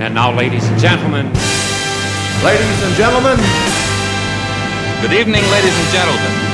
And now, ladies and gentlemen. Ladies and gentlemen. Good evening, ladies and gentlemen.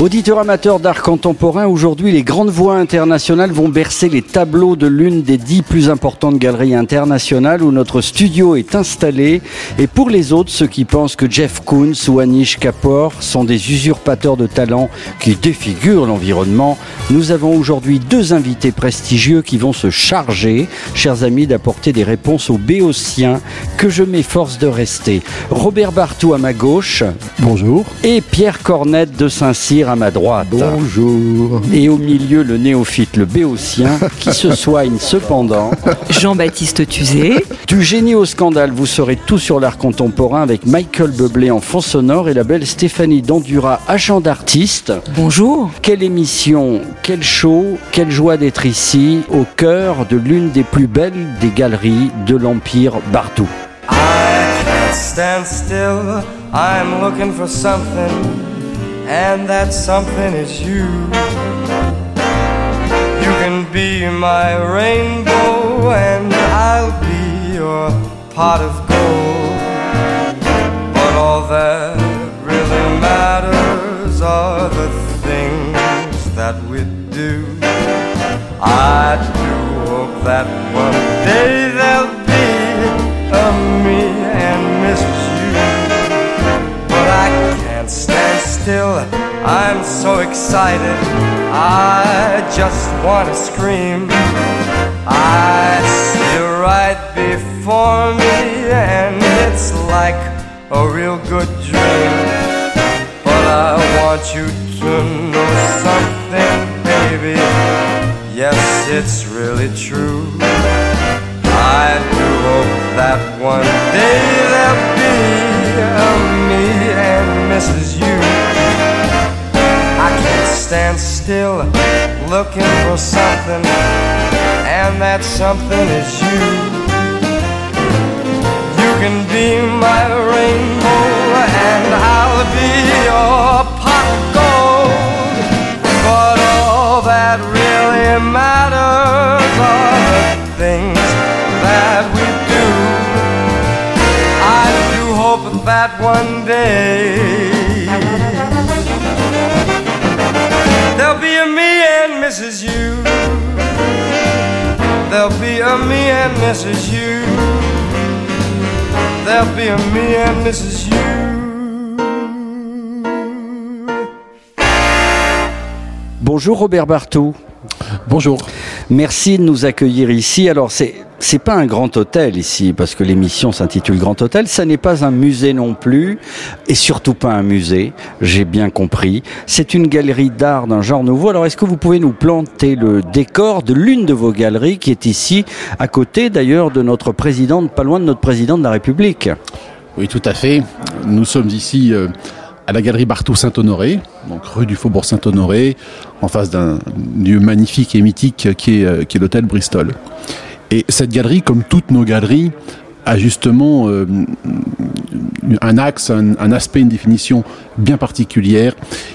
Auditeurs amateurs d'art contemporain, aujourd'hui les grandes voix internationales vont bercer les tableaux de l'une des dix plus importantes galeries internationales où notre studio est installé. Et pour les autres, ceux qui pensent que Jeff Koons ou Anish Kapoor sont des usurpateurs de talent qui défigurent l'environnement, nous avons aujourd'hui deux invités prestigieux qui vont se charger, chers amis, d'apporter des réponses aux béotiens que je m'efforce de rester. Robert Bartou à ma gauche. Bonjour. Et Pierre Cornette de Saint-Cyr à ma droite. Bonjour. Et au milieu, le néophyte, le béotien, qui se soigne cependant. Jean-Baptiste Tuzé. Du génie au scandale, vous saurez tout sur l'art contemporain avec Michael Bublé en fond sonore et la belle Stéphanie Dandura, agent d'artiste. Bonjour. Quelle émission, quel show, quelle joie d'être ici, au cœur de l'une des plus belles des galeries de l'Empire Bartou. I can't stand still, I'm looking for something. And that something is you. You can be my rainbow, and I'll be your pot of gold. But all that really matters are the things that we do. I do hope that one day there'll be a me still. I'm so excited. I just want to scream. I see right before me, and it's like a real good dream. But I want you to know something, baby. Yes, it's really true. I do hope that one day there'll be a me and Mrs. You. Stand still looking for something, and that something is you. You can be my rainbow, and I'll be your pot of gold. But all that really matters are the things that we do. I do hope that one day there'll be a me and Mrs. You. There'll be a me and Mrs. You. There'll be a me and Mrs. You. Bonjour Robert Bartou. Bonjour. Merci de nous accueillir ici. Alors c'est c'est pas un grand hôtel ici parce que l'émission s'intitule Grand Hôtel. Ça n'est pas un musée non plus et surtout pas un musée. J'ai bien compris. C'est une galerie d'art d'un genre nouveau. Alors est-ce que vous pouvez nous planter le décor de l'une de vos galeries qui est ici à côté d'ailleurs de notre présidente, pas loin de notre président de la République? Oui, tout à fait. Nous sommes ici. Euh à la galerie Bartou Saint-Honoré, rue du Faubourg Saint-Honoré, en face d'un lieu magnifique et mythique qui est, euh, l'hôtel Bristol. Et cette galerie, comme toutes nos galeries, a justement euh, un axe, un, aspect, une définition bien particulière,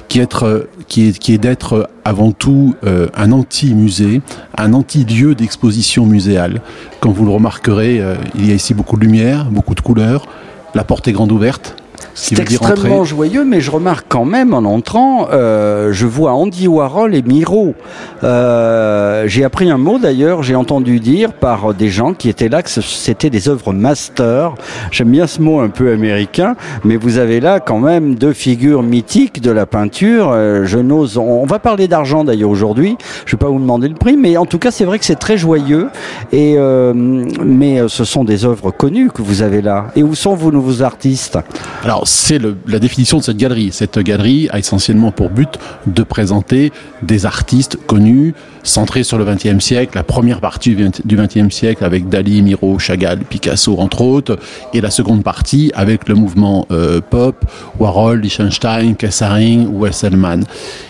qui, est, euh, d'être avant tout un anti-musée, un anti-lieu d'exposition muséale. Comme vous le remarquerez, il y a ici beaucoup de lumière, beaucoup de couleurs, la porte est grande ouverte, c'est extrêmement joyeux, mais je remarque quand même en entrant, euh, je vois Andy Warhol et Miro. Euh, j'ai appris un mot d'ailleurs, j'ai entendu dire par des gens qui étaient là que c'était des œuvres master. J'aime bien ce mot un peu américain, mais vous avez là quand même deux figures mythiques de la peinture. Euh, je n'ose. On, va parler d'argent d'ailleurs aujourd'hui. Je vais pas vous demander le prix, mais en tout cas c'est vrai que c'est très joyeux. Et euh, mais ce sont des œuvres connues que vous avez là. Et où sont vos nouveaux artistes? Alors c'est la définition de cette galerie. Cette galerie a essentiellement pour but de présenter des artistes connus, centrés sur le XXe siècle, la première partie du XXe siècle avec Dali, Miro, Chagall, Picasso, entre autres, et la seconde partie avec le mouvement euh, pop, Warhol, Liechtenstein, Kessaring ou.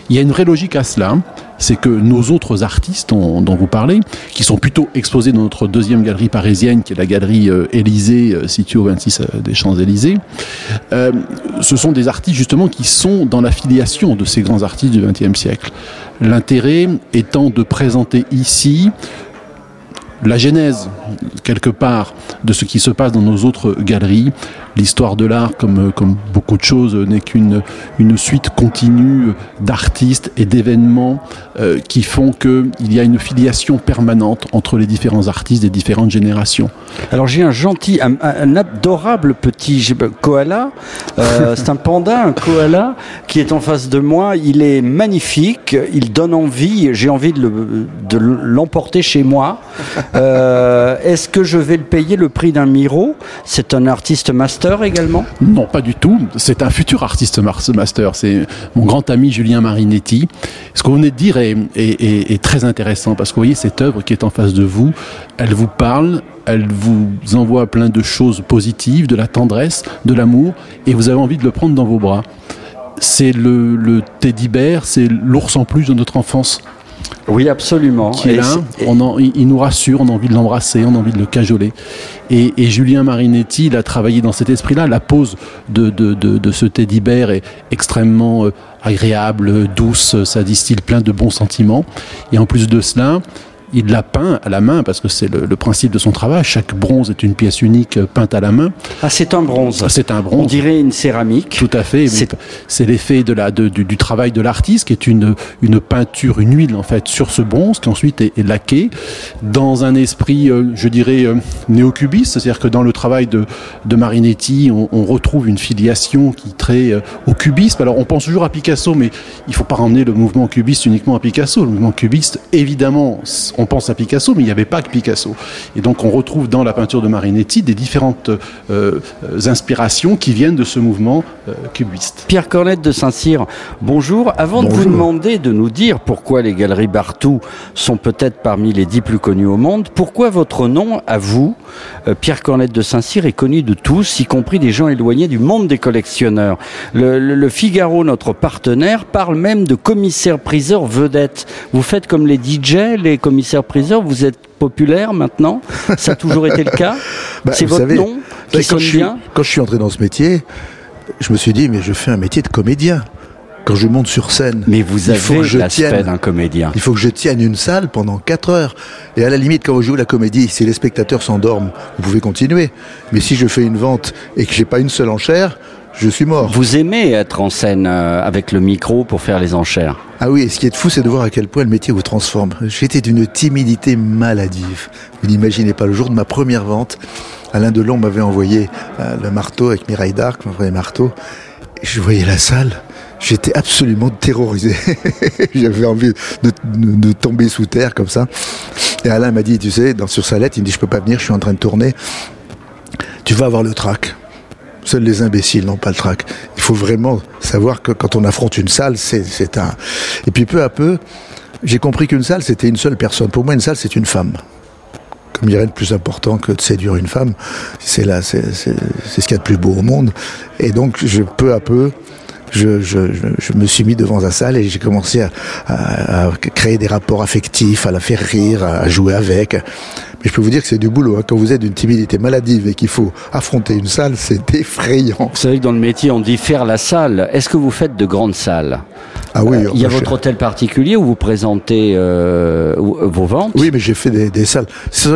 Il y a une vraie logique à cela c'est que nos autres artistes dont, vous parlez, qui sont plutôt exposés dans notre deuxième galerie parisienne, qui est la galerie euh, Élysée, euh, située au 26 euh, des Champs-Élysées, ce sont des artistes justement qui sont dans la filiation de ces grands artistes du XXe siècle. L'intérêt étant de présenter ici la genèse, quelque part, de ce qui se passe dans nos autres galeries. L'histoire de l'art, comme, comme beaucoup de choses, n'est qu'une une suite continue d'artistes et d'événements euh, qui font qu'il y a une filiation permanente entre les différents artistes des différentes générations. Alors j'ai un gentil, un, un, adorable petit koala, euh, c'est un panda, un koala, qui est en face de moi. Il est magnifique, il donne envie, j'ai envie de l'emporter le, de chez moi. Euh, Est-ce que je vais le payer le prix d'un Miro? C'est un artiste master également? Non, pas du tout. C'est un futur artiste master. C'est mon grand ami Julien Marinetti. Ce vous venez de dire est très intéressant parce que vous voyez cette œuvre qui est en face de vous, elle vous parle, elle vous envoie plein de choses positives, de la tendresse, de l'amour, et vous avez envie de le prendre dans vos bras. C'est le, le teddy bear, c'est l'ours en plus de notre enfance. Oui, absolument. Qui est là, on en, il nous rassure, on a envie de l'embrasser, on a envie de le cajoler. Et, et Julien Marinetti, il a travaillé dans cet esprit-là. La pose de, de, de, de, ce teddy bear est extrêmement euh, agréable, douce, ça distille plein de bons sentiments. Et en plus de cela, il l'a peint à la main parce que c'est le, le, principe de son travail. Chaque bronze est une pièce unique peinte à la main. Ah, c'est un bronze. C'est un bronze. On dirait une céramique. Tout à fait. C'est l'effet de la, de, du, du, travail de l'artiste qui est une, une peinture, une huile en fait sur ce bronze qui ensuite est, est laqué dans un esprit, euh, je dirais, euh, néocubiste. C'est-à-dire que dans le travail de, de Marinetti, on, on, retrouve une filiation qui trait euh, au cubisme. Alors on pense toujours à Picasso, mais il ne faut pas ramener le mouvement cubiste uniquement à Picasso. Le mouvement cubiste, évidemment, on pense à Picasso, mais il n'y avait pas que Picasso. Et donc on retrouve dans la peinture de Marinetti des différentes euh, inspirations qui viennent de ce mouvement euh, cubiste. Pierre Cornette de Saint-Cyr, bonjour. Avant bonjour. de vous demander de nous dire pourquoi les galeries Bartou sont peut-être parmi les dix plus connues au monde, pourquoi votre nom, à vous, euh, Pierre Cornette de Saint-Cyr, est connu de tous, y compris des gens éloignés du monde des collectionneurs? Le, le, le Figaro, notre partenaire, parle même de commissaire-priseur vedette. Vous faites comme les DJ, les commissaires-priseurs vous êtes populaire maintenant Ça a toujours été le cas bah, C'est votre savez, nom qui sonne quand, je, bien quand je suis entré dans ce métier, je me suis dit, mais je fais un métier de comédien. Quand je monte sur scène, mais vous avez l'aspect d'un comédien. Il faut que je tienne une salle pendant 4 heures. Et à la limite, quand vous jouez la comédie, si les spectateurs s'endorment, vous pouvez continuer. Mais si je fais une vente et que j'ai pas une seule enchère, je suis mort. Vous aimez être en scène euh, avec le micro pour faire les enchères Ah oui, et ce qui est fou, c'est de voir à quel point le métier vous transforme. J'étais d'une timidité maladive. Vous n'imaginez pas, le jour de ma première vente, Alain Delon m'avait envoyé euh, le marteau avec Mireille Darc, mon vrai marteau. Et je voyais la salle. J'étais absolument terrorisé. J'avais envie de, de, de, tomber sous terre comme ça. Et Alain m'a dit, tu sais, dans, sur sa lettre, il me dit, je peux pas venir, je suis en train de tourner. Tu vas avoir le trac. Seuls les imbéciles n'ont pas le trac. Il faut vraiment savoir que quand on affronte une salle, c'est un. Et puis peu à peu, j'ai compris qu'une salle, c'était une seule personne. Pour moi, une salle, c'est une femme. Comme il n'y a rien de plus important que de séduire une femme, c'est là, c'est ce qu'il y a de plus beau au monde. Et donc, je peu à peu, je, je, je, je, me suis mis devant la salle et j'ai commencé à, à, à, créer des rapports affectifs, à la faire rire, à jouer avec. Mais je peux vous dire que c'est du boulot. Hein. Quand vous êtes d'une timidité maladive et qu'il faut affronter une salle, c'est effrayant. Vous savez que dans le métier, on dit faire la salle. Est-ce que vous faites de grandes salles ah oui, euh, il y a votre hôtel particulier où vous présentez euh, vos ventes? Oui, mais j'ai fait des, des salles.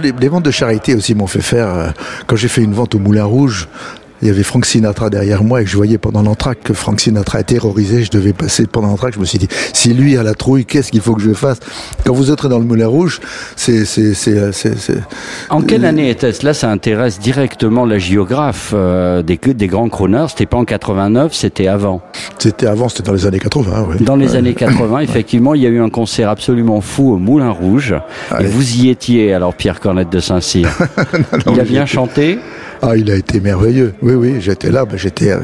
Les, les, ventes de charité aussi m'ont fait faire. Euh, quand j'ai fait une vente au Moulin Rouge, il y avait Frank Sinatra derrière moi et que je voyais pendant l'entraque que Frank Sinatra est terrorisé, je devais passer pendant l'entraque, je me suis dit, si lui a la trouille, qu'est-ce qu'il faut que je fasse? Quand vous entrez dans le Moulin Rouge, c'est... En quelle année était-ce? Là, ça intéresse directement la géographe euh, des, des grands chroneurs, c'était pas en 89, c'était avant. C'était avant, c'était dans les années 80, oui. Dans les ouais. années 80, effectivement, il y a eu un concert absolument fou au Moulin Rouge, et vous y étiez, alors Pierre Cornette de Saint-Cyr. il a bien chanté Ah, il a été merveilleux. Oui, oui, j'étais là, j'étais, euh,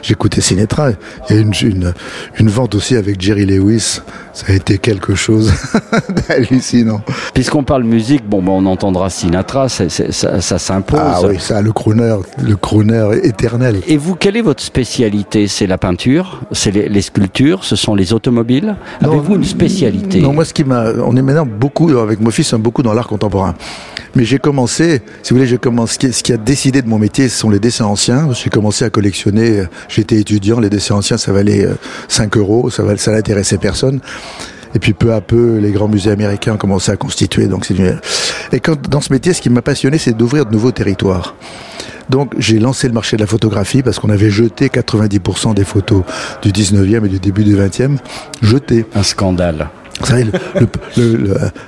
j'écoutais Sinatra. Il y a une, une, une vente aussi avec Jerry Lewis. Ça a été quelque chose d'hallucinant. Puisqu'on parle musique, bon, ben, on entendra Sinatra, ça, ça s'impose. Ah oui, ça, le crooner, le crooner éternel. Et vous, quelle est votre spécialité? C'est la peinture? C'est les, les sculptures? Ce sont les automobiles? Avez-vous une spécialité? Non, moi, ce qui m'a, on est maintenant beaucoup avec mon fils, on est beaucoup dans l'art contemporain. Mais j'ai commencé, si vous voulez, j'ai commencé. Ce qui, ce qui a décidé de mon métier, ce sont les dessins anciens. J'ai commencé à collectionner. euh, J'étais étudiant, les dessins anciens, ça valait euh, 5 euros, ça, ça n'intéressait personne. Et puis peu à peu, les grands musées américains ont commencé à constituer. Donc c'est Et quand dans ce métier, ce qui m'a passionné, c'est d'ouvrir de nouveaux territoires. Donc j'ai lancé le marché de la photographie parce qu'on avait jeté 90% des photos du 19e et du début du 20e, jetées. Un scandale. Vous savez,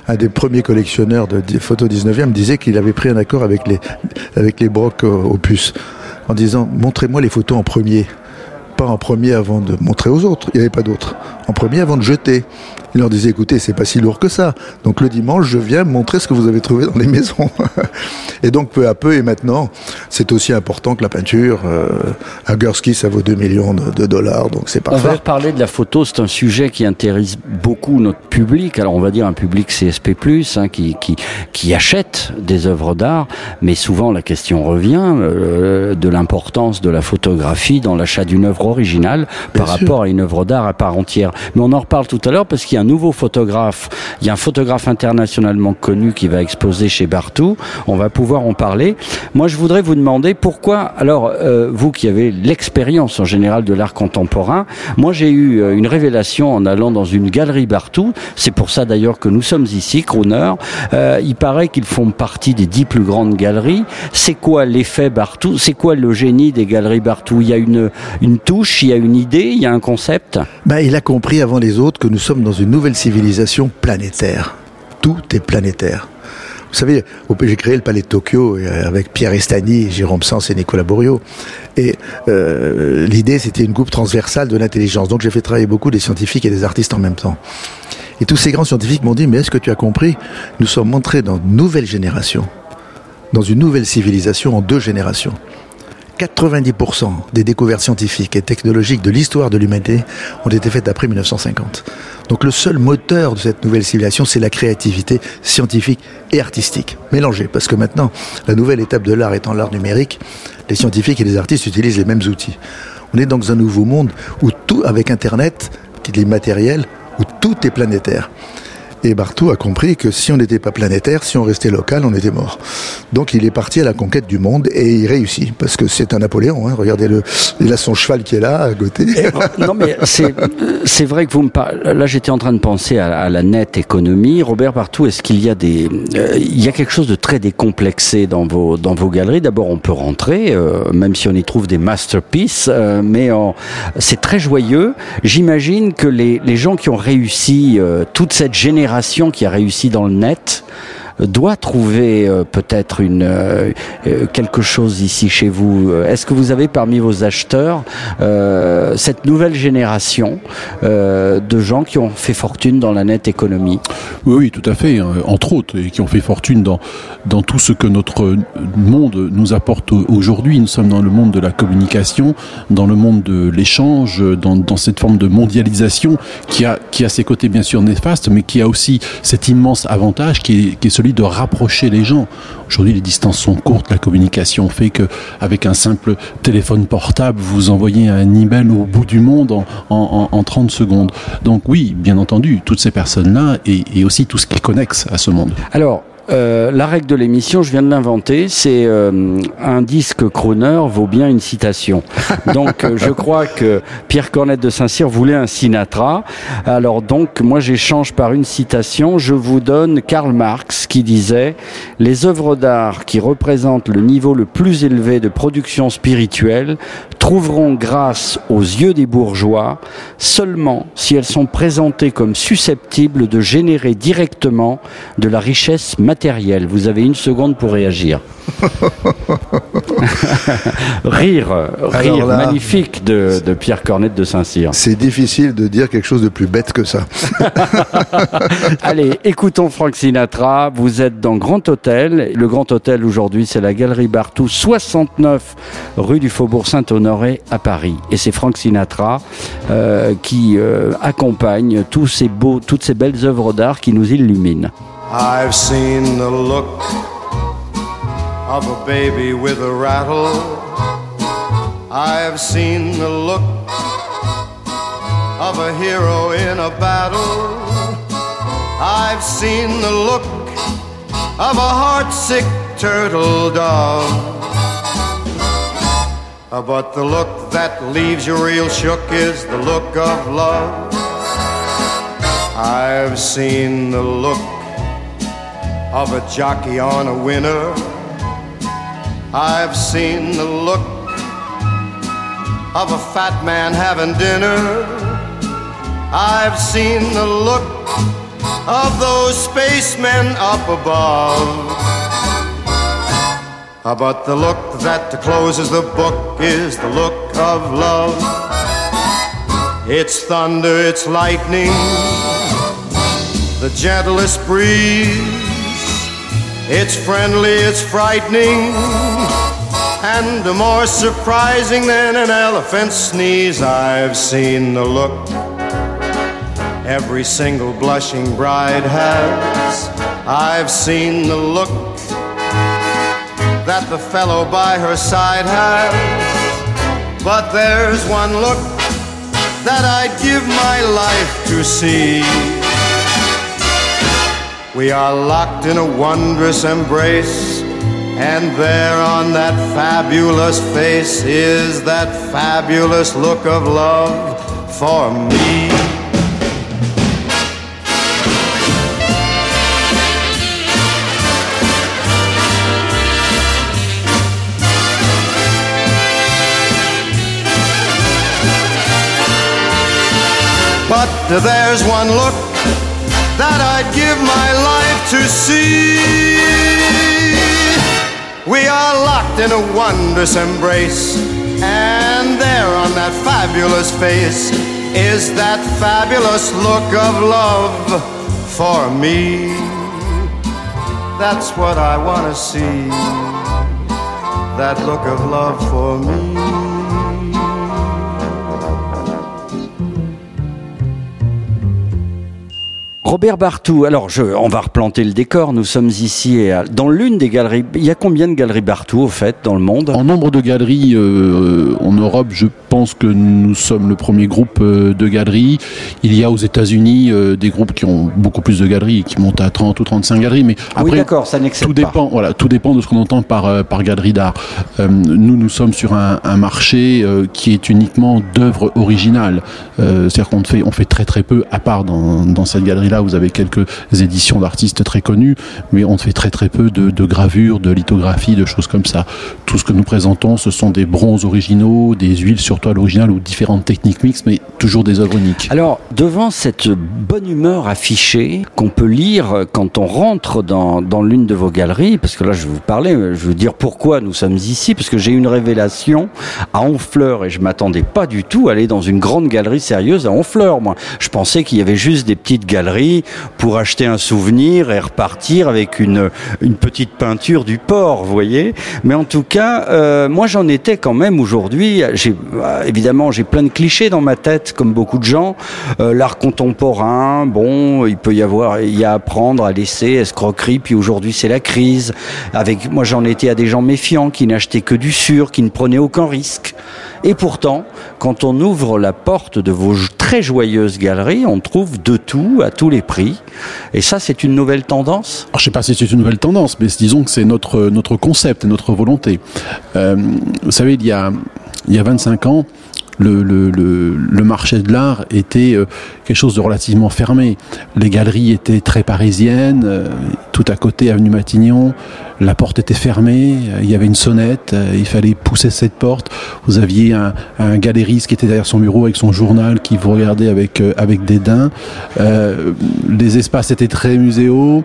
un des premiers collectionneurs de photos 19e disait qu'il avait pris un accord avec les, avec les brocs puce en disant montrez-moi les photos en premier. Pas en premier avant de montrer aux autres, il n'y avait pas d'autres. En premier avant de jeter. Il leur disait écoutez, c'est pas si lourd que ça. Donc le dimanche, je viens montrer ce que vous avez trouvé dans les maisons. et donc peu à peu, et maintenant, c'est aussi important que la peinture. Euh, un Gursky, ça vaut 2 millions de, de dollars, donc c'est On va parfait. reparler de la photo, c'est un sujet qui intéresse beaucoup notre public. Alors on va dire un public CSP+, hein, qui, qui, qui achète des œuvres d'art, mais souvent la question revient euh, de l'importance de la photographie dans l'achat d'une œuvre originale par Bien sûr. rapport à une œuvre d'art à part entière. Mais on en reparle tout à l'heure parce qu'il y a un nouveau photographe, il y a un photographe internationalement connu qui va exposer chez Bartou, on va pouvoir en parler. Moi je voudrais vous demander pourquoi, alors euh, vous qui avez l'expérience en général de l'art contemporain, moi j'ai eu euh, une révélation en allant dans une galerie Bartou, c'est pour ça d'ailleurs que nous sommes ici, Crooner, Euh, il paraît qu'ils font partie des dix plus grandes galeries. C'est quoi l'effet Bartou? C'est quoi le génie des galeries Bartou? Il y a une, une touche, il y a une idée, il y a un concept? Ben, il a compris avant les autres que nous sommes dans une nouvelle civilisation planétaire. Tout est planétaire. Vous savez, j'ai créé le Palais de Tokyo euh, avec Pierre Estany, Jérôme Sens et Nicolas Borio. Et euh, l'idée, c'était une coupe transversale de l'intelligence. Donc j'ai fait travailler beaucoup des scientifiques et des artistes en même temps. Et tous ces grands scientifiques m'ont dit, mais est-ce que tu as compris? Nous sommes entrés dans une nouvelle génération, dans une nouvelle civilisation en deux générations. 90% des découvertes scientifiques et technologiques de l'histoire de l'humanité ont été faites après 1950. Donc le seul moteur de cette nouvelle civilisation, c'est la créativité scientifique et artistique, mélangée. Parce que maintenant, la nouvelle étape de l'art étant l'art numérique, les scientifiques et les artistes utilisent les mêmes outils. On est dans un nouveau monde où tout, avec Internet, qui est matériel, où tout est planétaire. Et Bartou a compris que si on n'était pas planétaire, si on restait local, on était mort. Donc il est parti à la conquête du monde et il réussit parce que c'est un Napoléon. Hein. Regardez-le, il a son cheval qui est là à côté. non mais c'est vrai que vous me parlez. Là, j'étais en train de penser à, la nette économie. Robert Partout, est-ce qu'il y a des euh, il y a quelque chose de très décomplexé dans vos dans vos galeries? D'abord, on peut rentrer, euh, même si on y trouve des masterpieces, euh, mais c'est très joyeux. J'imagine que les les gens qui ont réussi, toute cette génération qui a réussi dans le net doit trouver euh, peut-être une euh, euh, quelque chose ici chez vous. Est-ce que vous avez parmi vos acheteurs cette nouvelle génération de gens qui ont fait fortune dans la net économie? Oui, oui, tout à fait. hein, Entre autres, et qui ont fait fortune dans, dans tout ce que notre monde nous apporte au- aujourd'hui. Nous sommes dans le monde de la communication, dans le monde de l'échange, dans, cette forme de mondialisation qui a, qui a ses côtés bien sûr néfastes, mais qui a aussi cet immense avantage qui est celui de rapprocher les gens. Aujourd'hui, les distances sont courtes, la communication fait que avec un simple téléphone portable, vous envoyez un email au bout du monde en, en, en, en 30 secondes. Donc oui, bien entendu, toutes ces personnes-là et, et aussi tout ce qui est connexe à ce monde. Alors, euh, la règle de l'émission, je viens de l'inventer, c'est euh, un disque crooner vaut bien une citation. Donc, euh, je crois que Pierre Cornette de Saint-Cyr voulait un Sinatra. Alors donc, moi j'échange par une citation. Je vous donne Karl Marx qui disait les œuvres d'art qui représentent le niveau le plus élevé de production spirituelle trouveront grâce aux yeux des bourgeois seulement si elles sont présentées comme susceptibles de générer directement de la richesse matérielle. Vous avez une seconde pour réagir. rire, rire magnifique de, Pierre Cornette de Saint-Cyr. C'est difficile de dire quelque chose de plus bête que ça. Allez, écoutons Frank Sinatra. Vous êtes dans Grand Hôtel. Le Grand Hôtel aujourd'hui, c'est la Galerie Bartou, 69 rue du Faubourg Saint-Honoré à Paris. Et c'est Frank Sinatra euh, qui euh, accompagne tous ces beaux, toutes ces belles œuvres d'art qui nous illuminent. I've seen the look of a baby with a rattle. I've seen the look of a hero in a battle. I've seen the look of a heartsick turtle dove. But the look that leaves you real shook is the look of love. I've seen the look of a jockey on a winner. I've seen the look of a fat man having dinner. I've seen the look of those spacemen up above. But the look that closes the book is the look of love. It's thunder, it's lightning, the gentlest breeze it's friendly, it's frightening, and more surprising than an elephant's sneeze. I've seen the look every single blushing bride has. I've seen the look that the fellow by her side has. But there's one look that I'd give my life to see. We are locked in a wondrous embrace, and there on that fabulous face is that fabulous look of love for me. There's one look that I'd give my life to see. We are locked in a wondrous embrace, and there on that fabulous face is that fabulous look of love for me. That's what I want to see. That look of love for me. Robert Bartou, alors je, on va replanter le décor. Nous sommes ici dans l'une des galeries. Il y a combien de galeries Bartou au fait dans le monde? En nombre de galeries euh, en Europe, je pense que nous sommes le premier groupe euh, de galeries. Il y a aux États-Unis euh, des groupes qui ont beaucoup plus de galeries, qui montent à 30 ou 35 galeries. Mais après, oui, d'accord, ça tout dépend. Voilà, tout dépend de ce qu'on entend par par galerie d'art. nous, nous sommes sur un, un marché qui est uniquement d'œuvres originales. C'est-à-dire qu'on fait on fait très très peu, à part dans, cette galerie-là vous avez quelques éditions d'artistes très connus, mais on fait très très peu de, gravures, de lithographies, de choses comme ça. Tout ce que nous présentons, ce sont des bronzes originaux, des huiles sur toile originale ou différentes techniques mixtes, mais toujours des œuvres uniques. Alors, devant cette bonne humeur affichée qu'on peut lire quand on rentre dans, l'une de vos galeries, parce que là je vais vous parler, je vais vous dire pourquoi nous sommes ici, parce que j'ai une révélation à Honfleur et je m'attendais pas du tout à aller dans une grande galerie sérieuse à Honfleur. Moi, je pensais qu'il y avait juste des petites galeries pour acheter un souvenir et repartir avec une, une petite peinture du port, vous voyez. Mais en tout cas, euh, moi j'en étais quand même aujourd'hui. J'ai euh, évidemment j'ai plein de clichés dans ma tête, comme beaucoup de gens. Euh, l'art contemporain, bon, il peut y avoir, il y a à apprendre, à laisser, escroquerie. Puis aujourd'hui c'est la crise. Avec moi j'en étais à des gens méfiants qui n'achetaient que du sûr, qui ne prenaient aucun risque. Et pourtant, quand on ouvre la porte de vos très joyeuses galeries, on trouve de tout à tous les prix. Et ça, c'est une nouvelle tendance? Je ne sais pas si c'est une nouvelle tendance, mais disons que c'est notre, notre concept, notre volonté. Euh, vous savez, il y a, il y a 25 ans, le, marché de l'art était euh, quelque chose de relativement fermé. Les galeries étaient très parisiennes, euh, tout à côté, avenue Matignon. La porte était fermée, il y avait une sonnette, il fallait pousser cette porte. Vous aviez un, un galériste qui était derrière son bureau avec son journal qui vous regardait avec, avec dédain. les espaces étaient très muséaux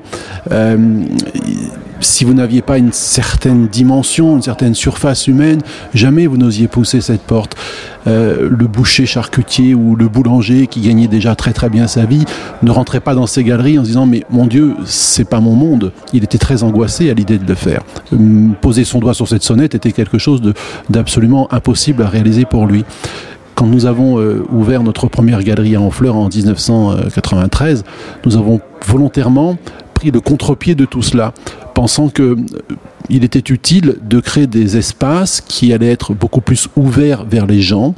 si vous n'aviez pas une certaine dimension, une certaine surface humaine, jamais vous n'osiez pousser cette porte. Euh, le boucher charcutier ou le boulanger qui gagnait déjà très très bien sa vie ne rentrait pas dans ces galeries en se disant mais mon Dieu c'est pas mon monde. Il était très angoissé à l'idée de le faire. Hum, poser son doigt sur cette sonnette était quelque chose d'absolument impossible à réaliser pour lui quand nous avons euh, ouvert notre première galerie à Honfleur en 1993, nous avons volontairement pris le contre-pied de tout cela pensant que euh, il était utile de créer des espaces qui allaient être beaucoup plus ouverts vers les gens,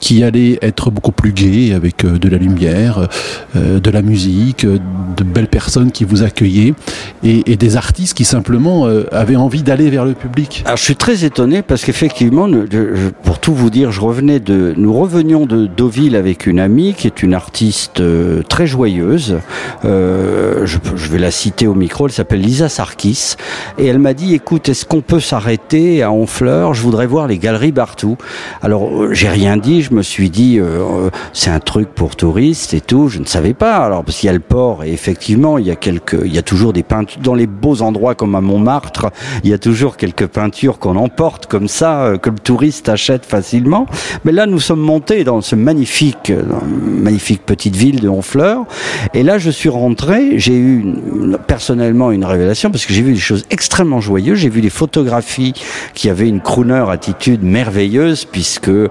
qui allaient être beaucoup plus gais avec euh, de la lumière, euh, de la musique, de belles personnes qui vous accueillaient et, des artistes qui simplement avaient envie d'aller vers le public. Je suis très étonné parce qu'effectivement, pour tout vous dire, je revenais de, nous revenions de Deauville avec une amie qui est une artiste très joyeuse. je, je vais la citer au micro. Elle s'appelle Lisa Sarkis et elle m'a dit écoute, est-ce qu'on peut s'arrêter à Honfleur? Je voudrais voir les galeries Bartou. Alors, euh, j'ai rien dit, je me suis dit, euh, euh, c'est un truc pour touristes et tout, je ne savais pas. Alors, parce qu'il y a le port, et effectivement, il y a quelques, il y a toujours des peintures, dans les beaux endroits comme à Montmartre, il y a toujours quelques peintures qu'on emporte comme ça, que le touriste achète facilement. Mais là, nous sommes montés dans ce magnifique, magnifique petite ville de Honfleur, et là, je suis rentré, j'ai eu personnellement une révélation, parce que j'ai vu des choses extrêmement joyeuses j'ai vu des photographies qui avaient une crooner attitude merveilleuse puisque euh,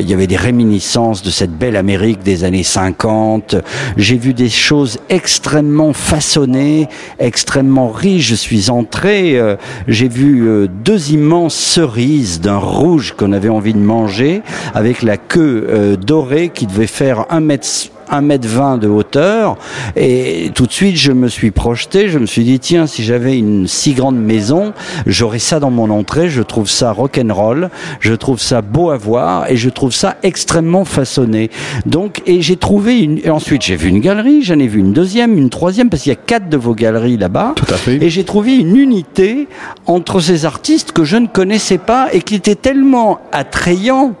il y avait des réminiscences de cette belle Amérique des années 50. J'ai vu des choses extrêmement façonnées, extrêmement riches. Je suis entré, euh, j'ai vu euh, deux immenses cerises d'un rouge qu'on avait envie de manger avec la queue dorée qui devait faire un mètre 1m20 de hauteur. Et tout de suite, je me suis projeté, je me suis dit, tiens, si j'avais une si grande maison, j'aurais ça dans mon entrée. Je trouve ça rock'n'roll, je trouve ça beau à voir et je trouve ça extrêmement façonné. Donc, et j'ai trouvé une, et ensuite j'ai vu une galerie, j'en ai vu une deuxième, une troisième, parce qu'il y a quatre de vos galeries là-bas. Tout à fait. Et j'ai trouvé une unité entre ces artistes que je ne connaissais pas et qui étaient tellement attrayants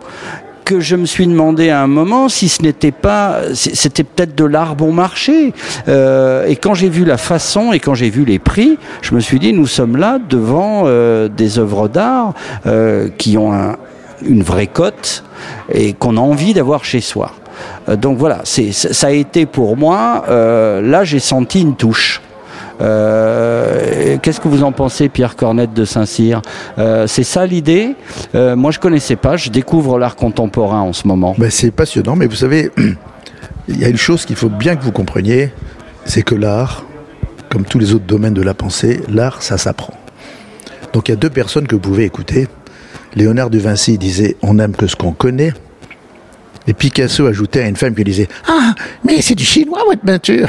que je me suis demandé à un moment si ce n'était pas, c'était peut-être de l'art bon marché. Euh, et quand j'ai vu la façon et quand j'ai vu les prix, je me suis dit, nous sommes là devant euh, des œuvres d'art euh, qui ont une vraie cote et qu'on a envie d'avoir chez soi. donc voilà, ça a été pour moi, là j'ai senti une touche. Euh, qu'est-ce que vous en pensez, Pierre Cornette de Saint-Cyr euh, C'est ça l'idée euh, Moi, je connaissais pas. Je découvre l'art contemporain en ce moment. Ben, c'est passionnant, mais vous savez, il y a une chose qu'il faut bien que vous compreniez, c'est que l'art, comme tous les autres domaines de la pensée, l'art, ça s'apprend. Donc il y a deux personnes que vous pouvez écouter. Léonard de Vinci disait On n'aime que ce qu'on connaît. Et Picasso ajoutait à une femme qui disait Ah, mais c'est du chinois votre peinture.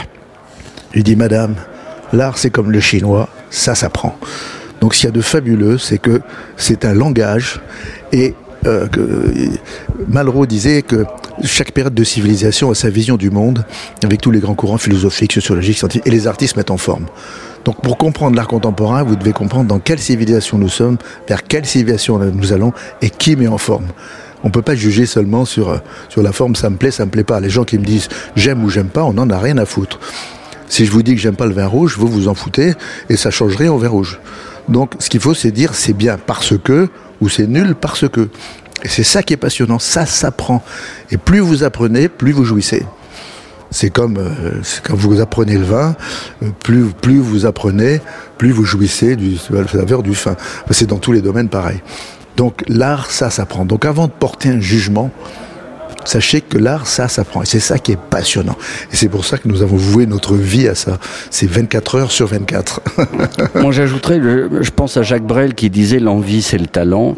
Il dit Madame, L'art, c'est comme le chinois, ça s'apprend. Donc s'il y a de fabuleux, c'est que c'est un langage et euh, Malraux disait que chaque période de civilisation a sa vision du monde, avec tous les grands courants philosophiques, sociologiques, scientifiques, et les artistes mettent en forme. Donc pour comprendre l'art contemporain, vous devez comprendre dans quelle civilisation nous sommes, vers quelle civilisation nous allons, et qui met en forme. On peut pas juger seulement sur, euh, sur la forme, ça me plaît, ça me plaît pas. Les gens qui me disent j'aime ou j'aime pas, on n'en a rien à foutre. Si je vous dis que j'aime pas le vin rouge, vous vous en foutez et ça changerait au vin rouge. Donc ce qu'il faut c'est dire c'est bien parce que ou c'est nul parce que. Et c'est ça qui est passionnant, ça s'apprend. Et plus vous apprenez, plus vous jouissez. C'est comme euh, quand vous apprenez le vin, euh, plus, plus vous apprenez, plus vous jouissez du saveur du vin. C'est dans tous les domaines pareil. Donc l'art, ça s'apprend. Donc avant de porter un jugement, Sachez que l'art, ça s'apprend. Et c'est ça qui est passionnant. Et c'est pour ça que nous avons voué notre vie à ça. C'est 24 heures sur 24. Moi, j'ajouterais, je pense à Jacques Brel qui disait l'envie, c'est le talent.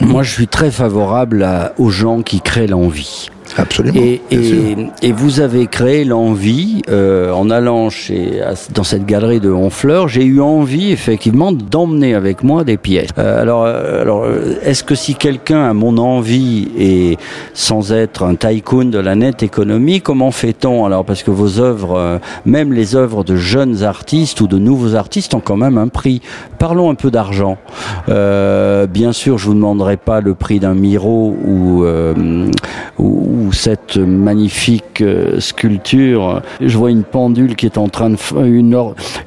Moi, je suis très favorable aux gens qui créent l'envie. Absolument. Et, et, vous avez créé l'envie, euh, en allant chez, dans cette galerie de Honfleur, j'ai eu envie effectivement d'emmener avec moi des pièces. Euh, alors, euh, alors est-ce que si quelqu'un a mon envie et sans être un tycoon de la nette économie, comment fait-on alors? Parce que vos œuvres, même les œuvres de jeunes artistes ou de nouveaux artistes ont quand même un prix. Parlons un peu d'argent. bien sûr, je vous demanderai pas le prix d'un Miro ou, ou cette magnifique euh, sculpture. Je vois une pendule qui est en train de une,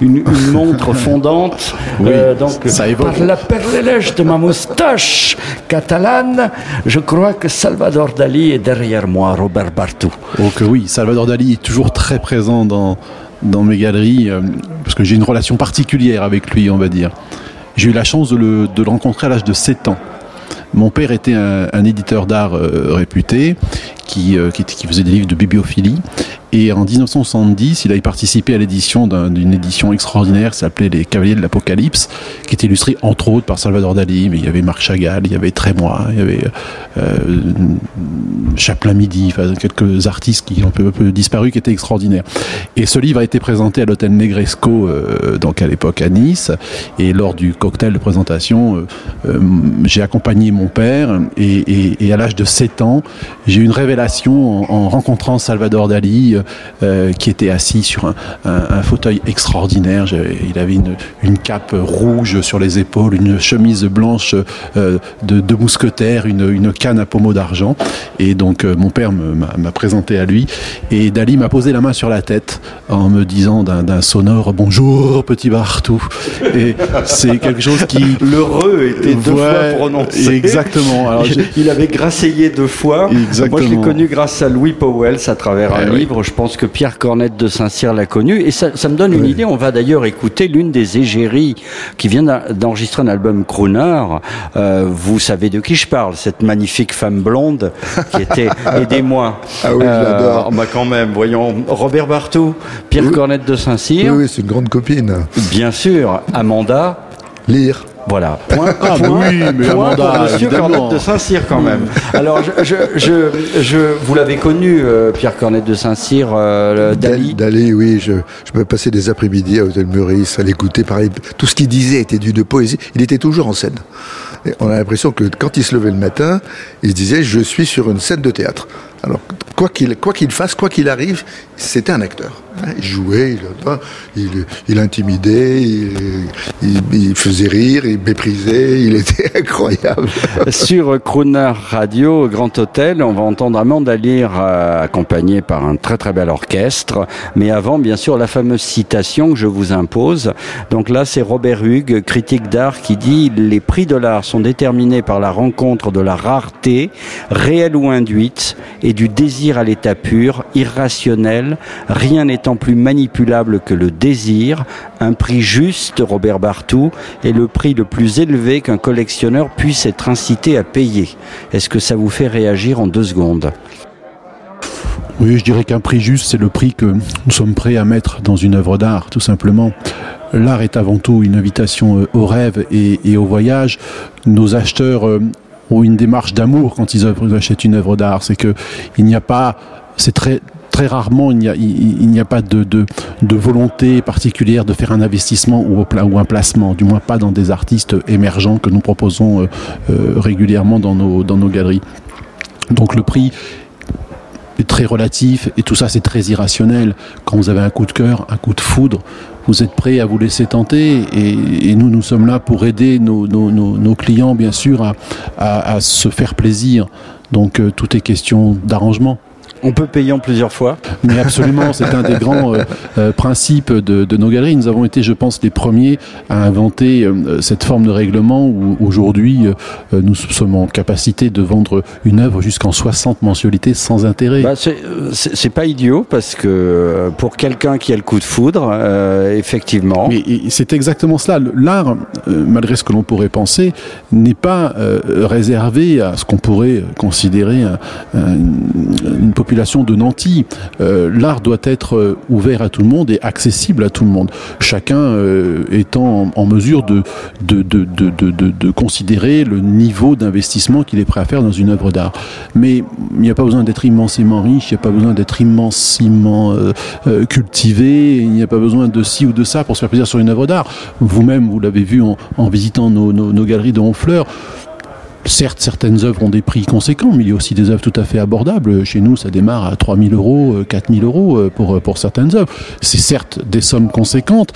une, une montre fondante. Oui, euh, donc ça par la perlelèche de ma moustache catalane, je crois que Salvador Dali est derrière moi, Robert Bartou. Que oui, Salvador Dali est toujours très présent dans dans mes galeries euh, parce que j'ai une relation particulière avec lui, on va dire. J'ai eu la chance de le, de le rencontrer à l'âge de 7 ans. Mon père était un, un éditeur d'art réputé qui, euh, qui, faisait des livres de bibliophilie. Et en 1970, il a participé à l'édition d'une édition extraordinaire qui s'appelait Les Cavaliers de l'Apocalypse, qui était illustrée entre autres par Salvador Dali, mais il y avait Marc Chagall, il y avait Trémois, il y avait euh, Chaplin Midi, enfin, quelques artistes qui ont peu, peu disparu, qui étaient extraordinaires. Et ce livre a été présenté à l'hôtel Negresco, euh, donc à l'époque à Nice, et lors du cocktail de présentation, euh, j'ai accompagné mon père, et, et, et à l'âge de 7 ans, j'ai eu une révélation en, en rencontrant Salvador Dali euh, qui était assis sur un, un, un fauteuil extraordinaire. Il avait une, une, cape rouge sur les épaules, une chemise blanche euh, de, de, mousquetaire, une, une, canne à pommeau d'argent. Et donc euh, mon père m'a présenté à lui. Et Dali m'a posé la main sur la tête en me disant d'un sonore bonjour petit Bartou. Et c'est quelque chose qui l'heureux était deux fois prononcé. Exactement. Alors, il avait grasseillé deux fois. Exactement. Moi je l'ai connu grâce à Louis Powell à travers eh un oui. livre. Je je pense que Pierre Cornette de Saint-Cyr l'a connu. Et ça, ça, me donne une oui. idée. On va d'ailleurs écouter l'une des égéries qui vient d'enregistrer un album crooner. Euh, vous savez de qui je parle, cette magnifique femme blonde qui était Aidez-moi. Ah oui, euh, j'adore. Bah quand même, voyons. Robert Bartou, Pierre oui. Cornette de Saint-Cyr. Oui, oui c'est une grande copine. Bien sûr. Amanda. Lire. Voilà. Point, ah, point, oui, mais point Amanda, pour Monsieur Cornette de Saint-Cyr quand même. Alors, je, je, je, je vous l'avez connu, euh, Pierre Cornette de Saint-Cyr, euh, Dali. Dali, oui. Je, je peux passer des après-midi à Hôtel Meurice à l'écouter. Pareil, tout ce qu'il disait était dû de poésie. Il était toujours en scène. On a l'impression que quand il se levait le matin, il disait je suis sur une scène de théâtre. Alors, quoi qu'il quoi qu'il fasse, quoi qu'il arrive, c'était un acteur. Il jouait, il, il, intimidait, il, faisait rire, il méprisait, il était incroyable. Sur Crooner Radio, Grand Hôtel, on va entendre Amanda Lear euh, accompagnée par un très très bel orchestre. Mais avant, bien sûr, la fameuse citation que je vous impose. Donc là, c'est Robert Hugues, critique d'art, qui dit Les prix de l'art sont déterminés par la rencontre de la rareté, réelle ou induite, et du désir à l'état pur, irrationnel, rien n'étant plus manipulable que le désir, un prix juste, Robert Bartou, est le prix le plus élevé qu'un collectionneur puisse être incité à payer. Est-ce que ça vous fait réagir en deux secondes? Oui, je dirais qu'un prix juste, c'est le prix que nous sommes prêts à mettre dans une œuvre d'art, tout simplement. L'art est avant tout une invitation au rêve et, au voyage. Nos acheteurs ont une démarche d'amour quand ils achètent une œuvre d'art. C'est que il n'y a pas, c'est très très rarement il n'y a, pas de, volonté particulière de faire un investissement ou, un placement, du moins pas dans des artistes émergents que nous proposons euh, euh, régulièrement dans nos, dans nos galeries. Donc le prix très relatif et tout ça c'est très irrationnel. Quand vous avez un coup de cœur, un coup de foudre, vous êtes prêt à vous laisser tenter et, nous nous sommes là pour aider nos, clients bien sûr à se faire plaisir. Donc euh, tout est question d'arrangement. On peut payer en plusieurs fois. Mais absolument, c'est un des grands euh, euh, principes de, de, nos galeries. Nous avons été, je pense, les premiers à inventer euh, cette forme de règlement où aujourd'hui euh, nous sommes en capacité de vendre une œuvre jusqu'en 60 mensualités sans intérêt. Bah, c'est pas idiot parce que pour quelqu'un qui a le coup de foudre, effectivement. C'est exactement cela. L'art, malgré ce que l'on pourrait penser, n'est pas réservé à ce qu'on pourrait considérer un, un, une population de Nanty. L'art doit être ouvert à tout le monde et accessible à tout le monde. Chacun étant en, mesure de de, de, de, de, considérer le niveau d'investissement qu'il est prêt à faire dans une œuvre d'art. Mais il n'y a pas besoin d'être immensément riche, il n'y a pas besoin d'être immensément cultivé, il n'y a pas besoin de ci ou de ça pour se faire plaisir sur une œuvre d'art. Vous-même, vous l'avez vu en, en visitant nos, nos, nos, galeries de Honfleur. Certes, certaines œuvres ont des prix conséquents, mais il y a aussi des œuvres tout à fait abordables. Chez nous, ça démarre à 3000 euros, 4000 euros pour, pour certaines œuvres. C'est certes des sommes conséquentes,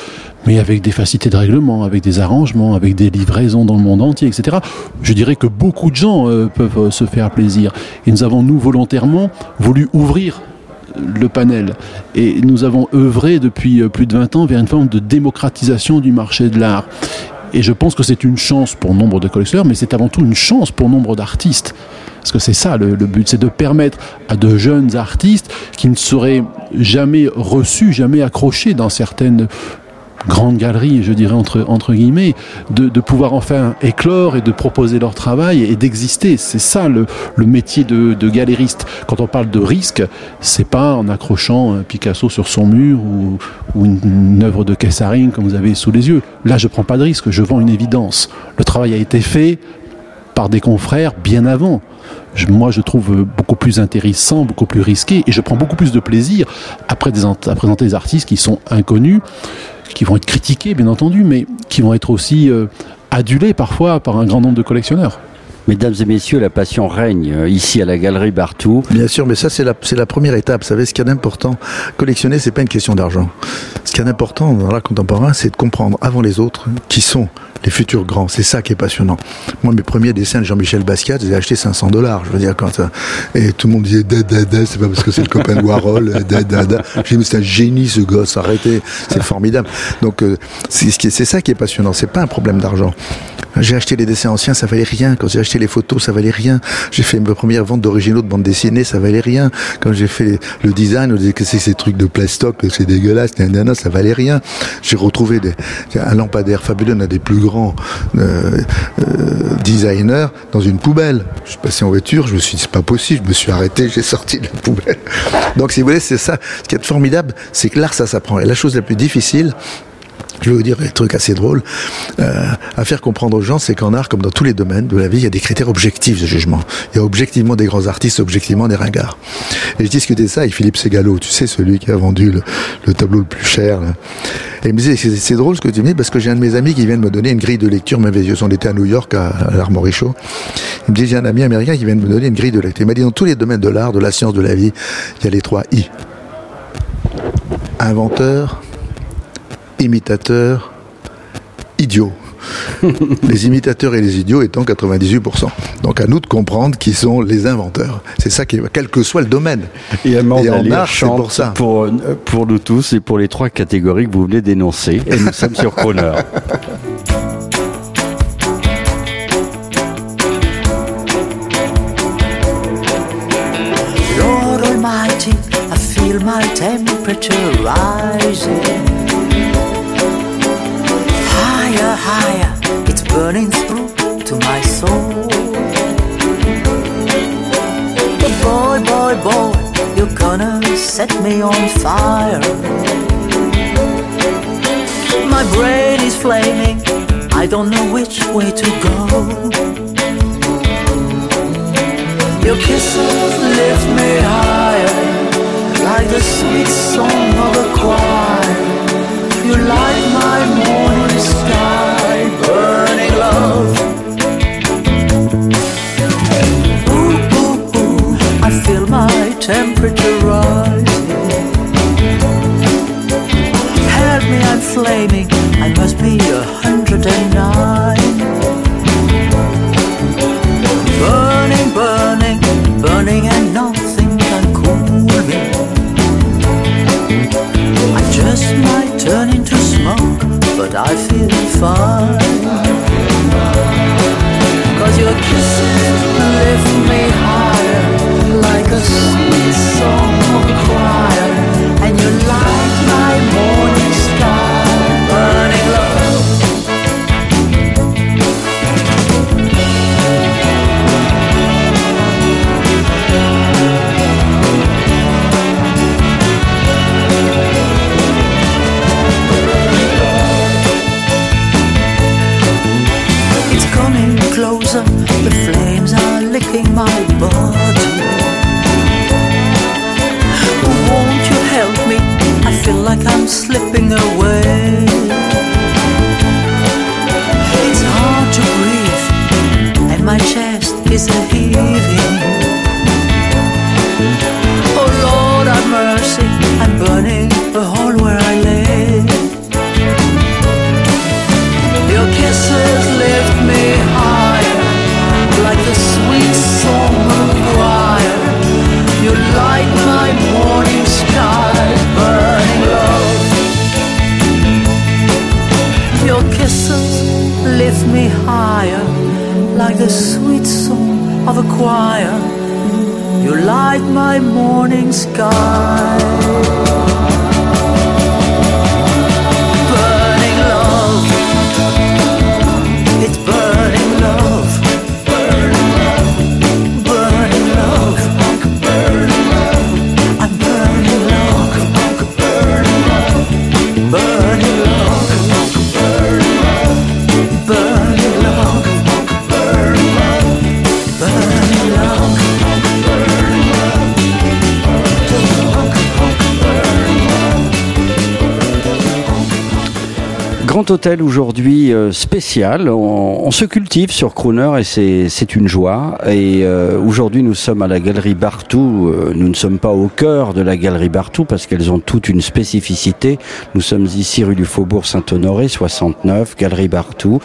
mais avec des facilités de règlement, avec des arrangements, avec des livraisons dans le monde entier, etc. Je dirais que beaucoup de gens euh, peuvent se faire plaisir. Et nous avons, nous, volontairement, voulu ouvrir le panel. Et nous avons œuvré depuis plus de 20 ans vers une forme de démocratisation du marché de l'art. Et je pense que c'est une chance pour nombre de collectionneurs, mais c'est avant tout une chance pour nombre d'artistes. Parce que c'est ça le, le but, c'est de permettre à de jeunes artistes qui ne seraient jamais reçus, jamais accrochés dans certaines grande galerie, je dirais entre, guillemets, de, pouvoir enfin éclore et de proposer leur travail et d'exister. C'est ça le, métier de, de, galériste. Quand on parle de risque, c'est pas en accrochant un Picasso sur son mur ou, une, œuvre de Kessaring comme vous avez sous les yeux. Là, je prends pas de risque, je vends une évidence. Le travail a été fait par des confrères bien avant. Moi, je trouve beaucoup plus intéressant, beaucoup plus risqué, et je prends beaucoup plus de plaisir à présenter des artistes qui sont inconnus, qui vont être critiqués, bien entendu, mais qui vont être aussi euh, adulés parfois par un grand nombre de collectionneurs. Mesdames et messieurs, la passion règne euh, ici à la galerie Bartou. Bien sûr, mais ça c'est la, la première étape. Vous savez, ce qu'il y a d'important, collectionner, c'est pas une question d'argent. Ce qui est important dans l'art contemporain, c'est de comprendre avant les autres qui sont les futurs grands. C'est ça qui est passionnant. Moi, mes premiers dessins de Jean-Michel Basquiat, j'ai acheté 500 dollars. Je veux dire, quand ça... et tout le monde disait da da da, c'est pas parce que c'est le copain de Warhol, da da da. Dit, mais c'est un génie ce gosse, arrêtez, c'est formidable. Donc, euh, c'est ce ça qui est passionnant. C'est pas un problème d'argent. J'ai acheté les dessins anciens, ça valait rien. Quand j'ai acheté les photos, ça valait rien. J'ai fait mes premières ventes d'originaux de bande dessinée, ça valait rien. Quand j'ai fait le design, on disait que c'est ces trucs de plastoc, c'est dégueulasse, nanana, ça valait rien. J'ai retrouvé un lampadaire fabuleux, un des plus grands euh, euh, designers dans une poubelle. Je suis passé en voiture, je me suis dit c'est pas possible, je me suis arrêté, j'ai sorti de la poubelle. Donc si vous voulez, c'est ça. Ce qui est formidable, c'est que l'art ça s'apprend. Et la chose la plus difficile, je vais vous dire un truc assez drôle euh, à faire comprendre aux gens, c'est qu'en art, comme dans tous les domaines de la vie, il y a des critères objectifs de jugement. Il y a objectivement des grands artistes, objectivement des ringards. Et je discutais ça avec Philippe Segalo, tu sais, celui qui a vendu le, le tableau le plus cher. Et il me disait, c'est drôle ce que tu me dis, parce que j'ai un de mes amis qui vient de me donner une grille de lecture, les yeux on était à New York, à, à l'Armory Show. Il me dit, j'ai un ami américain qui vient de me donner une grille de lecture. Il m'a dit, dans tous les domaines de l'art, de la science, de la vie, il y a les trois I. Inventeur, imitateur, idiot. les imitateurs et les idiots étant 98%. Donc à nous de comprendre qui sont les inventeurs. C'est ça qui est, quel que soit le domaine. Et, en art, c'est pour ça. Pour, pour nous tous et pour les trois catégories que vous venez d'énoncer. Et nous sommes sur Croner. Lord Almighty, I feel my temperature rising. Burning through to my soul. But boy, boy, boy, you're gonna set me on fire. My brain is flaming, I don't know which way to go. Your kisses lift me higher, like the sweet song of a choir. You light my morning burning love. Ooh, ooh, ooh, I feel my temperature rising. Help me, I'm flaming. I must be a hundred and nine. Burning, burning, burning, and nothing can cool me. I just might turn into smoke, but I feel fine. Cause your kisses lift me higher, like a sweet song of choir, and you light slipping away. It's hard to breathe, and my chest is a heaving. Kisses lift me higher, like the sweet song of a choir. You light my morning sky. Grand Hôtel aujourd'hui euh, spécial. On, se cultive sur Crooner et c'est une joie. Et euh, aujourd'hui nous sommes à la Galerie Bartou. Euh, nous ne sommes pas au cœur de la Galerie Bartou parce qu'elles ont toute une spécificité. Nous sommes ici rue du Faubourg Saint-Honoré, 69, Galerie Bartou,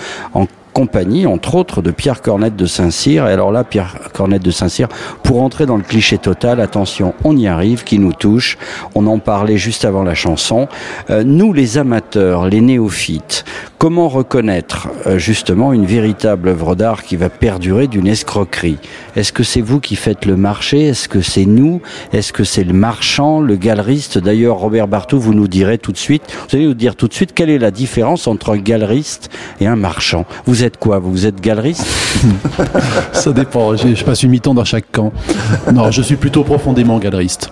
compagnie, entre autres, de Pierre Cornette de Saint-Cyr. Et alors là, Pierre Cornette de Saint-Cyr, pour entrer dans le cliché total, attention, on y arrive, qui nous touche. On en parlait juste avant la chanson. Euh, nous, les amateurs, les néophytes, comment reconnaître euh, justement une véritable œuvre d'art qui va perdurer d'une escroquerie? Est-ce que c'est vous qui faites le marché? Est-ce que c'est nous? Est-ce que c'est le marchand, le galeriste? D'ailleurs, Robert Bartou, vous nous direz tout de suite, vous allez nous dire tout de suite quelle est la différence entre un galeriste et un marchand. Êtes quoi? Vous êtes galeriste? Ça dépend, je je passe une mi-temps dans chaque camp. Non, je suis plutôt profondément galeriste.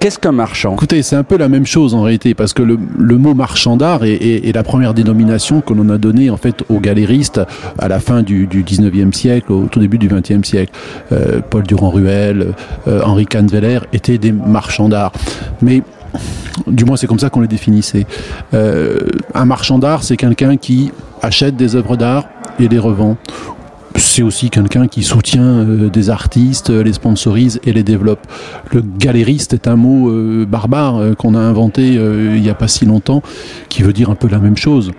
Qu'est-ce qu'un marchand? Écoutez, c'est un peu la même chose en réalité, parce que le, le mot marchand d'art est, est- est la première dénomination que l'on a donnée en fait aux galéristes à la fin du, du 19e siècle, au tout début du 20e siècle. Euh, Paul Durand-Ruel, euh, Henri Canveller étaient des marchands d'art. Mais du moins c'est comme ça qu'on les définissait. Euh, un marchand d'art, c'est quelqu'un qui achète des œuvres d'art et les revend. C'est aussi quelqu'un qui soutient euh, des artistes, euh, les sponsorise et les développe. Le galériste est un mot euh, barbare euh, qu'on a inventé euh, il n'y a pas si longtemps, qui veut dire un peu la même chose,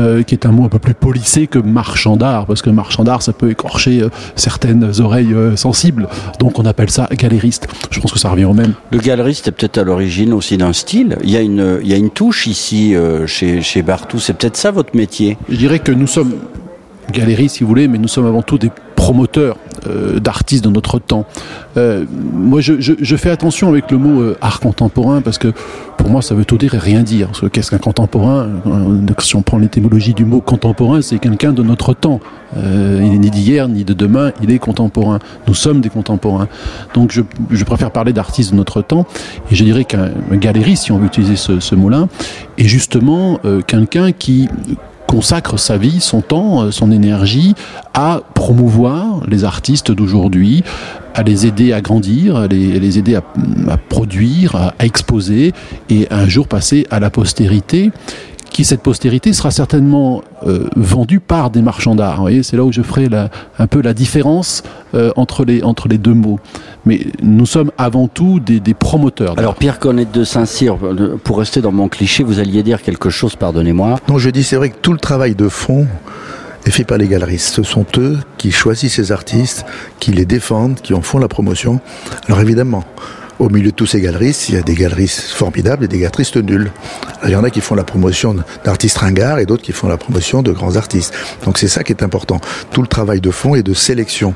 euh, qui est un mot un peu plus polissé que marchand d'art, parce que marchand d'art, ça peut écorcher euh, certaines oreilles euh, sensibles. Donc on appelle ça galériste. Je pense que ça revient au même. Le galeriste est peut-être à l'origine aussi d'un style. Il y a une, il y a une touche ici euh, chez, chez Bartou. C'est peut-être ça votre métier? Je dirais que nous sommes galeries, si vous voulez, mais nous sommes avant tout des promoteurs euh, d'artistes de notre temps. Euh, moi, je, fais attention avec le mot euh, art contemporain parce que pour moi, ça veut tout dire et rien dire. Qu'est-ce qu'un contemporain Si on prend l'étymologie du mot contemporain, c'est quelqu'un de notre temps. Il est ni d'hier ni de demain, il est contemporain. Nous sommes des contemporains. Donc, je, préfère parler d'artistes de notre temps. Et je dirais qu'un un galériste, si on veut utiliser ce, mot-là, est justement quelqu'un qui consacre sa vie, son temps, euh, son énergie à promouvoir les artistes d'aujourd'hui, à les aider à grandir, à les, aider à, produire, à exposer et un jour passer à la postérité qui cette postérité sera certainement euh, vendue par des marchands d'art. Vous voyez, c'est là où je ferai la- un peu la différence euh, entre, les, entre les deux mots. Mais nous sommes avant tout des, des promoteurs. Alors Pierre Cornette de Saint-Cyr, euh, pour rester dans mon cliché, vous alliez dire quelque chose, pardonnez-moi. Non, je dis, c'est vrai que tout le travail de fond est fait par les galeristes. Ce sont eux qui choisissent ces artistes, qui les défendent, qui en font la promotion. Alors évidemment, au milieu de tous ces galeristes, il y a des galeristes formidables et des galeristes nuls. Il y en a qui font la promotion d'artistes ringards et d'autres qui font la promotion de grands artistes. Donc c'est ça qui est important. Tout le travail de fond et de sélection.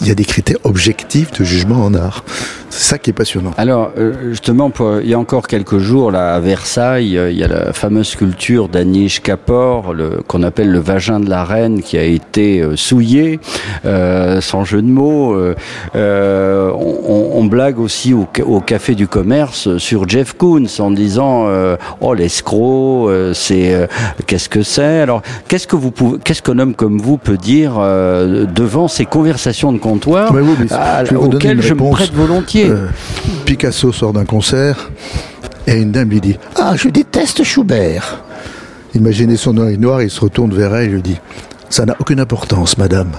Il y a- des critères objectifs de jugement en art. C'est ça qui est passionnant. Alors, euh, justement, il y a encore quelques jours, là, à Versailles, euh, il y a la fameuse sculpture d'Anish Kapoor, qu'on appelle le vagin de la reine, qui a été euh, souillé, sans jeu de mots. On, blague aussi au, ca- au Café du Commerce sur Jeff Koons en disant Oh, l'escroc, c'est... qu'est-ce que c'est? Alors, qu'est-ce que vous qu'est-ce qu'un homme comme vous peut dire devant ces conversations de comptoir oui, à- je auxquelles me prête volontiers Euh, Picasso sort d'un concert, Et une dame lui dit Ah, je déteste Schubert. Imaginez son oeil noir, il se retourne vers elle et lui dit Ça n'a aucune importance, madame.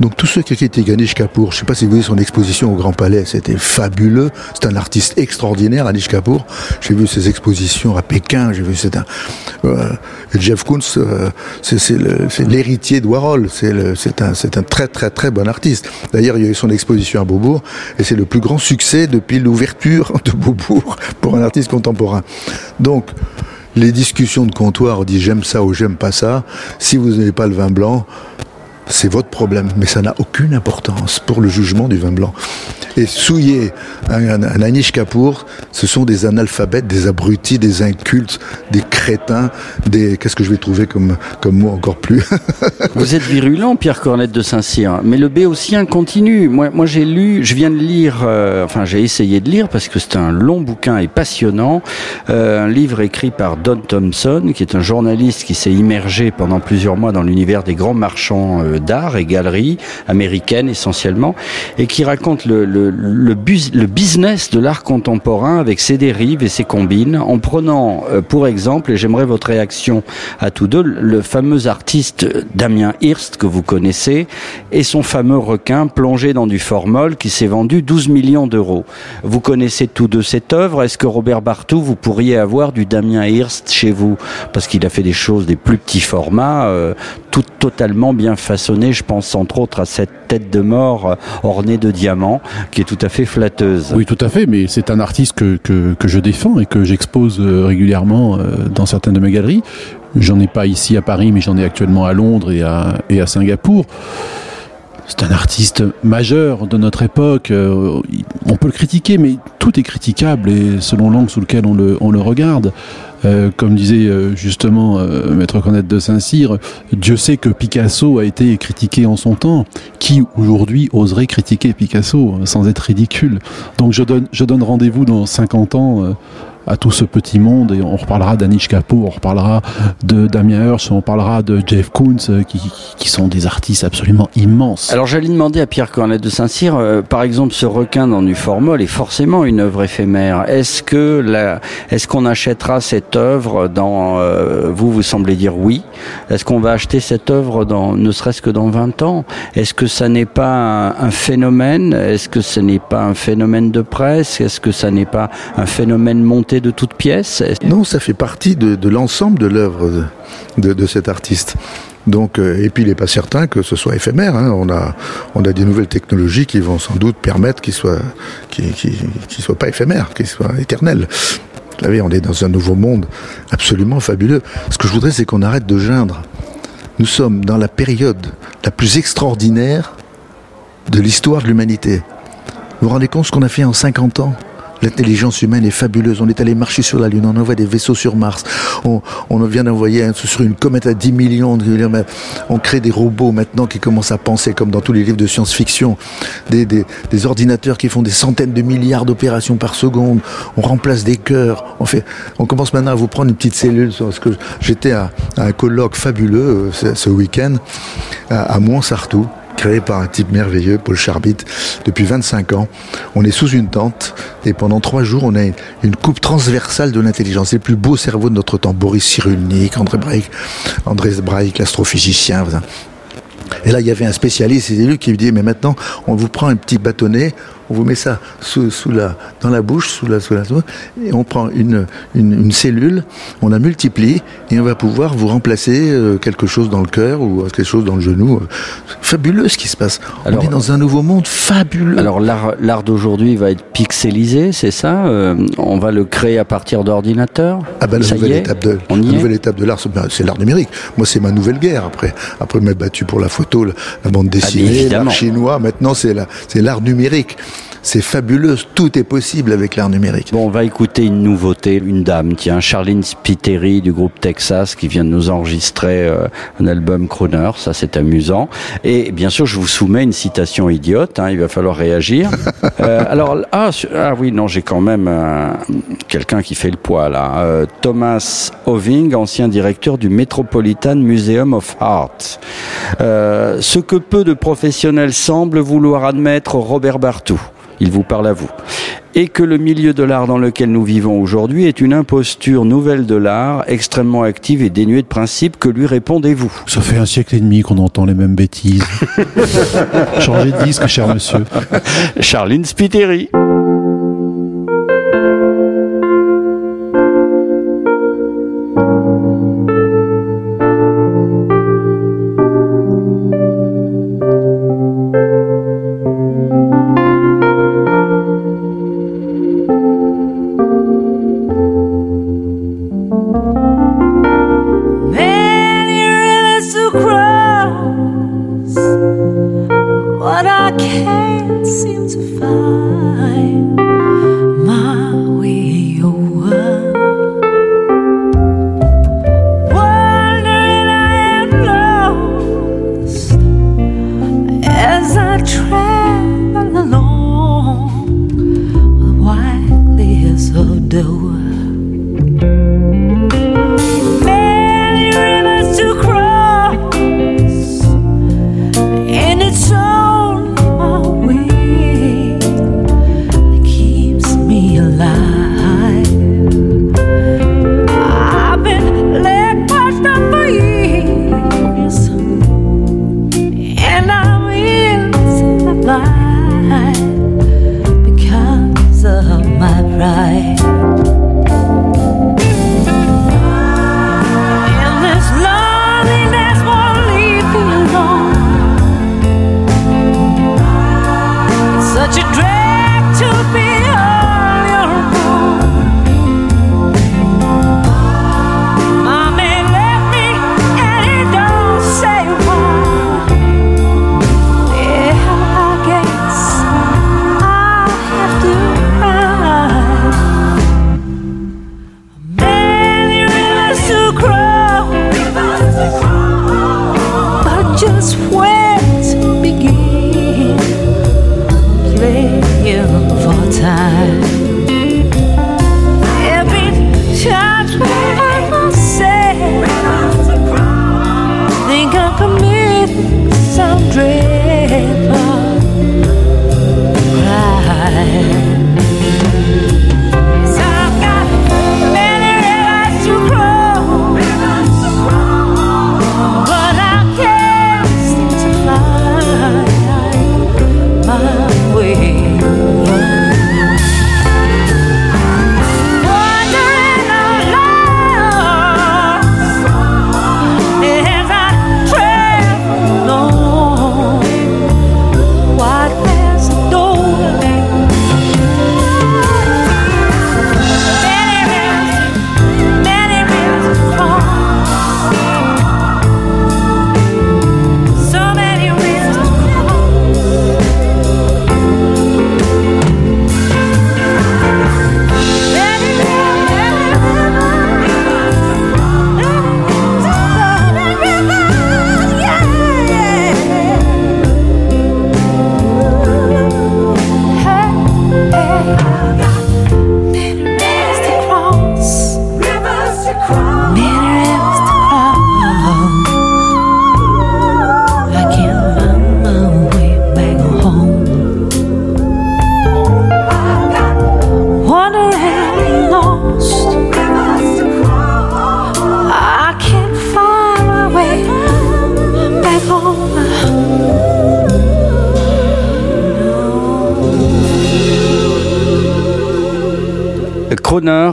Donc tous ceux qui critiquent Anish Kapoor, je ne sais pas si vous voyez son exposition au Grand Palais, c'était fabuleux. C'est un artiste extraordinaire, Anish Kapoor. J'ai vu ses expositions à Pékin, j'ai vu c'est un euh, Jeff Koons, euh, c'est l'héritier de Warhol. C'est un un très très très bon artiste. D'ailleurs, il y a eu son exposition à Beaubourg et c'est le plus grand succès depuis l'ouverture de Beaubourg pour un artiste contemporain. Donc les discussions de comptoir, on dit j'aime ça ou j'aime pas ça. Si vous n'avez pas le vin blanc, c'est votre problème, mais ça n'a aucune importance pour le jugement du vin blanc. Et souiller un, un, Anish Kapoor, ce sont des analphabètes, des abrutis, des incultes, des crétins, des qu'est-ce que je vais trouver comme comme mot encore plus? Vous êtes virulent, Pierre Cornette de Saint-Cyr, mais le béotien continue. Moi, moi j'ai lu, je viens de lire, euh, enfin j'ai essayé de lire parce que c'est un long bouquin et passionnant, euh, un livre écrit par Don Thompson, qui est un journaliste qui s'est immergé pendant plusieurs mois dans l'univers des grands marchands euh, d'art et galeries américaines essentiellement, et qui raconte le, le, le, bus- le business de l'art contemporain avec ses dérives et ses combines, en prenant euh, pour exemple, et j'aimerais votre réaction à tous deux, le fameux artiste Damien Hirst que vous connaissez et son fameux requin plongé dans du formol qui s'est vendu 12 millions d'euros. Vous connaissez tous deux cette œuvre. Est-ce que Robert Bartou, vous pourriez avoir du Damien Hirst chez vous? Parce qu'il a fait des choses des plus petits formats, euh, tout totalement bien façonnées. Je pense entre autres à cette tête de mort euh, ornée de diamants qui est tout à fait flatteuse. Oui, tout à fait, mais c'est un artiste que, que, que je défends et que j'expose euh, régulièrement euh, dans certaines de mes galeries. J'en ai pas ici à Paris, mais j'en ai actuellement à Londres et à, et à Singapour. C'est un artiste majeur de notre époque. On peut le critiquer, mais tout est critiquable et selon l'angle sous lequel on le, on le regarde. Euh, comme disait euh, justement euh, Maître Cornette de Saint-Cyr, Dieu sait que Picasso a été critiqué en son temps. Qui aujourd'hui oserait critiquer Picasso euh, sans être ridicule? Donc je donne, rendez-vous dans 50 ans à tout ce petit monde et on reparlera d'Anish Kapoor, on reparlera de Damien Hirst, on parlera de Jeff Koons euh, qui, sont des artistes absolument immenses. Alors j'allais demander à Pierre Cornette de Saint-Cyr, euh, par exemple, ce requin dans du formol est forcément une œuvre éphémère. Est-ce que est-ce qu'on achètera cette œuvre dans, euh, vous vous semblez dire oui. Est-ce qu'on va acheter cette œuvre dans, ne serait-ce que dans 20 ans? Est-ce que ça n'est pas un, un phénomène? Est-ce que ce n'est pas un phénomène de presse? Est-ce que ça n'est pas un phénomène monté de toutes pièces Non, ça fait partie de, l'ensemble de l'œuvre de, cet artiste. Donc, euh, et puis il n'est pas certain que ce soit éphémère. hein. On a, on a des nouvelles technologies qui vont sans doute permettre qu'il soit, qu'il soit pas éphémère, qu'il soit éternel. Vous savez, on est dans un nouveau monde absolument fabuleux. Ce que je voudrais, c'est qu'on arrête de geindre. Nous sommes dans la période la plus extraordinaire de l'histoire de l'humanité. Vous vous rendez compte ce qu'on a fait en 50 ans? L'intelligence humaine est fabuleuse. On est allé marcher sur la Lune, on envoie des vaisseaux sur Mars, on, vient d'envoyer un sur une comète à 10 millions de kilomètres. On crée des robots maintenant qui commencent à penser comme dans tous les livres de science-fiction, des, ordinateurs qui font des centaines de milliards d'opérations par seconde. On remplace des cœurs. On commence maintenant à vous prendre une petite cellule. Parce que j'étais à, un colloque fabuleux euh, ce, ce week-end à, à Montsartou créé par un type merveilleux, Paul Charbit, depuis 25 ans. On est sous une tente et pendant trois jours, on a une, coupe transversale de l'intelligence. C'est le plus beau cerveau de notre temps. Boris Cyrulnik, André Braic, André Braic, l'astrophysicien. Et là, il y avait un spécialiste, c'est lui qui me dit, mais maintenant, on vous prend un petit bâtonnet, on vous met ça sous, sous la, dans la bouche, sous la, sous la, et on prend une, une, une cellule, on la multiplie, et on va pouvoir vous remplacer euh, quelque chose dans le cœur ou quelque chose dans le genou. Fabuleux ce qui se passe. Alors, on est dans un nouveau monde fabuleux. Alors l'art, l'art d'aujourd'hui va être pixelisé, c'est ça Euh, On va le créer à partir d'ordinateurs Ah ben, la Ça y nouvelle étape de la nouvelle étape de l'art, c'est l'art numérique. Moi, c'est ma nouvelle guerre après. Après m'être battu pour la photo, la, la bande dessinée, Ah, l'art chinois. Maintenant, c'est la, c'est l'art numérique. C'est fabuleux. Tout est possible avec l'art numérique. Bon, on va écouter une nouveauté, une dame, tiens, Charlene Spiteri du groupe Texas qui vient de nous enregistrer euh, un album crooner, ça c'est amusant. Et bien sûr, je vous soumets une citation idiote, hein, il va falloir réagir. Euh, alors, ah, ah oui, non, j'ai quand même euh, quelqu'un qui fait le poids là. Thomas Oving, ancien directeur du Metropolitan Museum of Art. Ce que peu de professionnels semblent vouloir admettre Robert Bartou. Il vous parle à vous. Et que le milieu de l'art dans lequel nous vivons aujourd'hui est une imposture nouvelle de l'art, extrêmement active et dénuée de principes, que lui répondez-vous Ça fait un siècle et demi qu'on entend les mêmes bêtises. Changez de disque, cher monsieur. Charline Spiteri.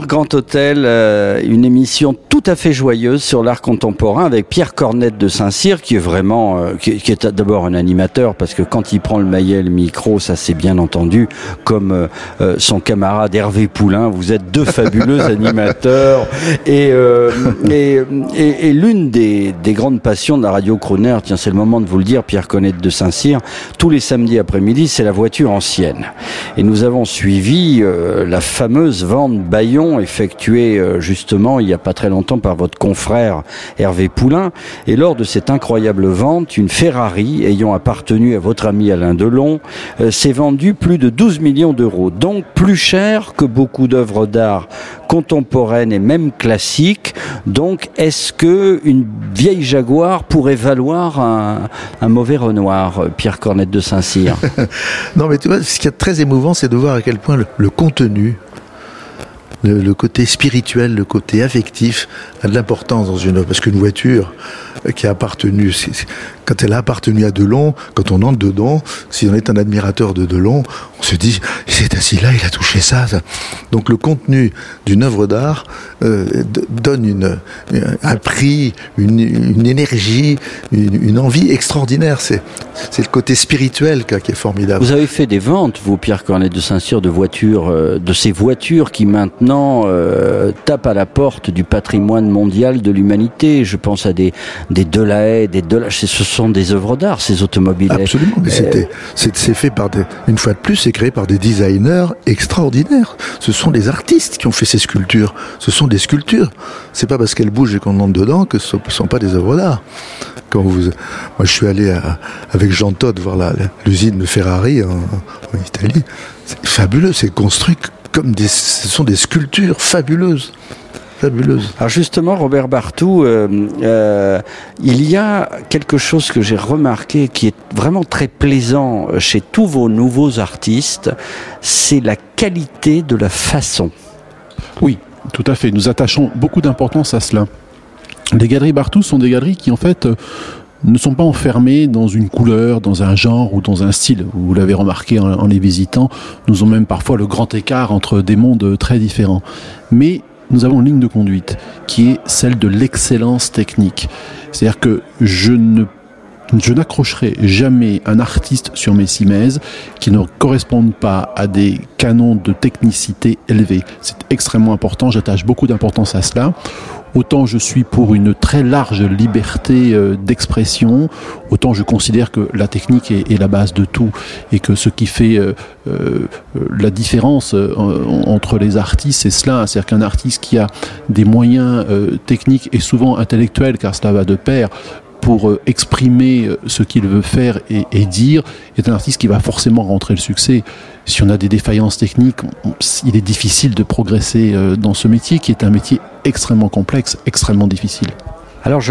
Grand Hôtel, euh, une émission tout à fait joyeuse sur l'art contemporain avec Pierre Cornette de Saint-Cyr qui est vraiment, euh, qui, qui est d'abord un animateur parce que quand il prend le maillet, le micro, ça c'est bien entendu, comme euh, euh, son camarade Hervé Poulain, vous êtes deux fabuleux animateurs et, euh, et, et, et l'une des, des grandes passions de la radio Croner, tiens c'est le moment de vous le dire, Pierre Cornette de Saint-Cyr, tous les samedis après-midi, c'est la voiture ancienne. Et nous avons suivi la fameuse vente Bayon effectuée justement il n'y a pas très longtemps par votre confrère Hervé Poulain. Et lors de cette incroyable vente, une Ferrari ayant appartenu à votre ami Alain Delon euh, s'est vendue plus de 12 millions d'euros. Donc plus cher que beaucoup d'œuvres d'art contemporaines et même classiques. Donc est-ce que une vieille Jaguar pourrait valoir un, mauvais Renoir, Pierre Cornette de Saint-Cyr? Non, mais tu vois, ce qui est très émouvant, c'est de voir à quel point le contenu, le, côté spirituel, le côté affectif a de l'importance dans une œuvre. Parce qu'une voiture qui a appartenu, quand elle a appartenu à Delon, quand on entre dedans, si on est un admirateur de Delon, on se dit, il s'est assis là, il a touché ça. Donc le contenu d'une œuvre d'art euh, donne une, un prix, une, énergie, une, envie extraordinaire. C'est le côté spirituel qui est formidable. Vous avez fait des ventes, vous, Pierre Cornet de Saint-Cyr, de voitures, euh, de ces voitures qui maintenant euh, tapent à la porte du patrimoine mondial de l'humanité. Je pense à des des Delahaye, des Delahaye. Ce sont des œuvres d'art, ces automobiles. Absolument, mais c'était, c'est, c'est fait par des, une fois de plus, c'est créé par des designers extraordinaires. Ce sont des artistes qui ont fait ces sculptures. Ce sont des sculptures. C'est pas parce qu'elles bougent et qu'on entre dedans que ce ne sont pas des œuvres d'art. Quand vous, moi, je suis allé à- avec Jean Todt voir la- l'usine de Ferrari en, en Italie. C'est fabuleux. C'est construit comme des, ce sont des sculptures fabuleuses. Fabuleuses. Alors justement, Robert Bartou, euh, euh, il y a quelque chose que j'ai remarqué qui est vraiment très plaisant chez tous vos nouveaux artistes, c'est la qualité de la façon. Oui, tout à fait. Nous attachons beaucoup d'importance à cela. Les galeries Bartou sont des galeries qui, en fait, euh, ne sont pas enfermées dans une couleur, dans un genre ou dans un style. Vous l'avez remarqué en, les visitant, nous avons même parfois le grand écart entre des mondes très différents. Mais nous avons une ligne de conduite qui est celle de l'excellence technique. C'est-à-dire que je je n'accrocherai jamais un artiste sur mes cimaises qui ne correspondent pas à des canons de technicité élevés. C'est extrêmement important, j'attache beaucoup d'importance à cela. Autant je suis pour une très large liberté euh, d'expression, autant je considère que la technique est, la base de tout et que ce qui fait euh, euh, la différence en- entre les artistes, c'est cela. C'est-à-dire qu'un artiste qui a des moyens techniques et souvent intellectuels, car cela va de pair, pour euh, exprimer euh, ce qu'il veut faire et, dire, est un artiste qui va forcément rentrer le succès. Si on a des défaillances techniques, il est difficile de progresser euh, dans ce métier qui est un métier extrêmement complexe, extrêmement difficile. Alors,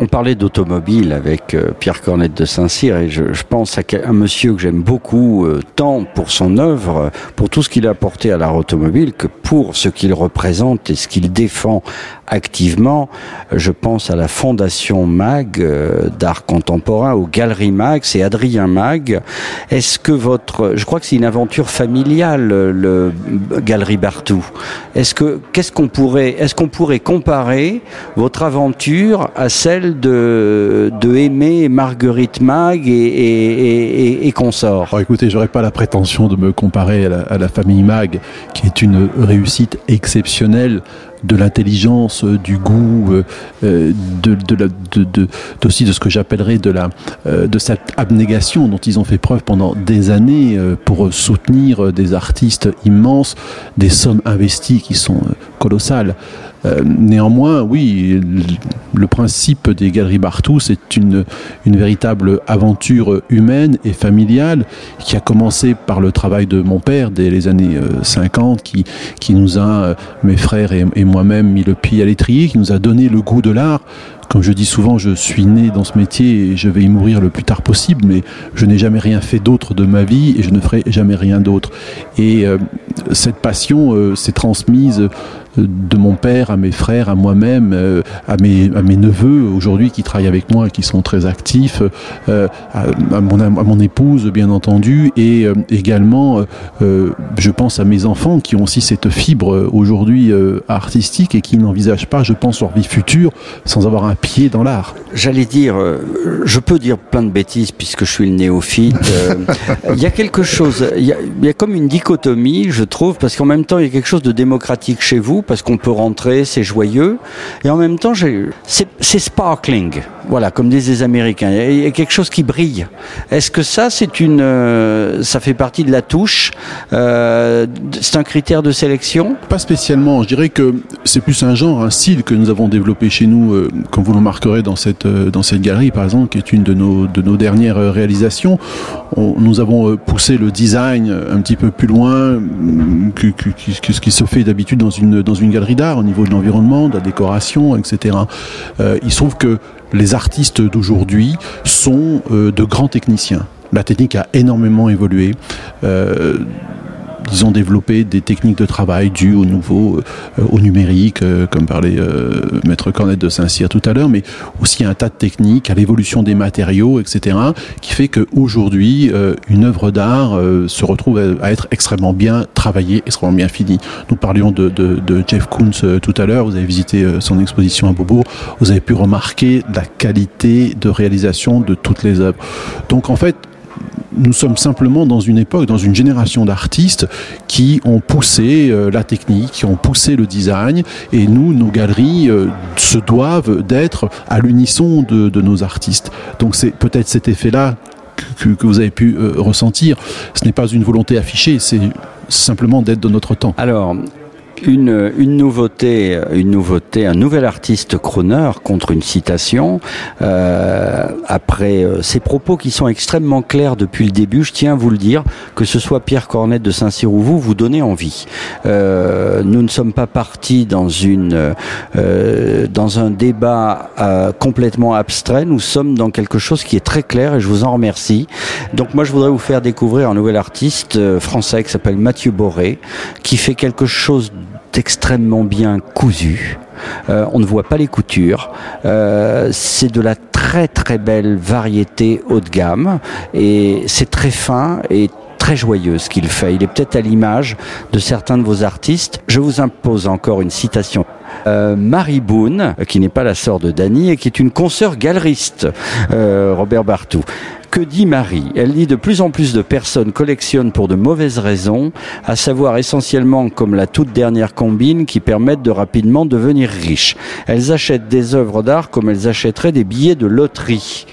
on parlait d'automobile avec Pierre Cornette de Saint-Cyr et je, pense à un monsieur que j'aime beaucoup, tant pour son œuvre, pour tout ce qu'il a apporté à l'art automobile, que pour ce qu'il représente et ce qu'il défend activement. Je pense à la Fondation MAG euh, d'art contemporain, aux Galeries MAG, c'est Adrien MAG. Est-ce que votre, je crois que c'est une aventure familiale, le, le Galerie Bartou. Est-ce que, qu'est-ce qu'on pourrait, est-ce qu'on pourrait comparer votre aventure à celle de, de Aimé Marguerite Mag et, et, consorts? Alors écoutez, j'aurais pas la prétention de me comparer à la famille Mag, qui est une réussite exceptionnelle de l'intelligence, euh, du goût, euh, euh, de, aussi de ce que j'appellerais de la de cette abnégation dont ils ont fait preuve pendant des années pour soutenir des artistes immenses, des sommes investies qui sont colossales. Euh, néanmoins, oui, le, principe des galeries Bartou, c'est une, une véritable aventure humaine et familiale qui a commencé par le travail de mon père dès les années euh, 50, qui, qui nous a, euh, mes frères et, moi-même, mis le pied à l'étrier, qui nous a donné le goût de l'art. Comme je dis souvent, je suis né dans ce métier et je vais y mourir le plus tard possible, mais je n'ai jamais rien fait d'autre de ma vie et je ne ferai jamais rien d'autre. Et euh, cette passion euh, s'est transmise euh, de mon père à mes frères, à moi-même, euh, à, mes, à mes neveux aujourd'hui qui travaillent avec moi et qui sont très actifs, euh, à, à mon, à mon épouse bien entendu, et euh, également je pense à mes enfants qui ont aussi cette fibre aujourd'hui artistique et qui n'envisagent pas, je pense, leur vie future sans avoir un pied dans l'art. J'allais dire, je peux dire plein de bêtises puisque je suis le néophyte. Il y a quelque chose, il y a, il y a comme une dichotomie, je trouve, parce qu'en même temps, il y a quelque chose de démocratique chez vous, parce qu'on peut rentrer, c'est joyeux. Et en même temps, c'est sparkling. Voilà, comme disent les Américains. Il y a quelque chose qui brille. Est-ce que ça, c'est une, euh, ça fait partie de la touche euh, C'est un critère de sélection? Pas spécialement. Je dirais que c'est plus un genre, un style que nous avons développé chez nous, euh, comme vous le remarquerez dans cette dans cette galerie, par exemple, qui est une de nos de nos dernières réalisations. On, nous avons poussé le design un petit peu plus loin que, que, que ce qui se fait d'habitude dans une dans une galerie d'art au niveau de l'environnement, de la décoration, etc. Euh, il se trouve que les artistes d'aujourd'hui sont euh, de grands techniciens. La technique a énormément évolué. Euh, ils ont développé des techniques de travail dues au nouveau, euh, au numérique, euh, comme parlait euh, Maître Cornette de Saint-Cyr tout à l'heure, mais aussi un tas de techniques, à l'évolution des matériaux, etc., qui fait qu'aujourd'hui, euh, une œuvre d'art euh, se retrouve à, être extrêmement bien travaillée, extrêmement bien finie. Nous parlions de, de, de Jeff Koons euh, tout à l'heure, vous avez visité son exposition à Beaubourg, vous avez pu remarquer la qualité de réalisation de toutes les œuvres. Donc en fait, nous sommes simplement dans une époque, dans une génération d'artistes qui ont poussé euh, la technique, qui ont poussé le design, et nous, nos galeries euh, se doivent d'être à l'unisson de, nos artistes. Donc c'est peut-être cet effet-là que, que vous avez pu euh, ressentir. Ce n'est pas une volonté affichée, c'est simplement d'être de notre temps. Alors, une, une nouveauté, une nouveauté, un nouvel artiste crooner contre une citation. Euh, après euh, ces propos qui sont extrêmement clairs depuis le début, je tiens à vous le dire, que ce soit Pierre Cornette de Saint-Cyr ou vous, vous donnez envie. Euh, nous ne sommes pas partis dans une euh, dans un débat euh, complètement abstrait. Nous sommes dans quelque chose qui est très clair et je vous en remercie. Donc moi, je voudrais vous faire découvrir un nouvel artiste euh, français qui s'appelle Mathieu Boré, qui fait quelque chose d'extrêmement bien cousu. Euh, on ne voit pas les coutures. Euh, c'est de la très très belle variété haut de gamme et c'est très fin et très joyeux ce qu'il fait. Il est peut-être à l'image de certains de vos artistes. Je vous impose encore une citation. Euh, Marie Boone, qui n'est pas la sœur de Dany et qui est une consoeur galeriste, Robert Bartou. Que dit Marie Elle dit de plus en plus de personnes collectionnent pour de mauvaises raisons, à savoir essentiellement comme la toute dernière combine qui permettent de rapidement devenir riches. Elles achètent des œuvres d'art comme elles achèteraient des billets de loterie.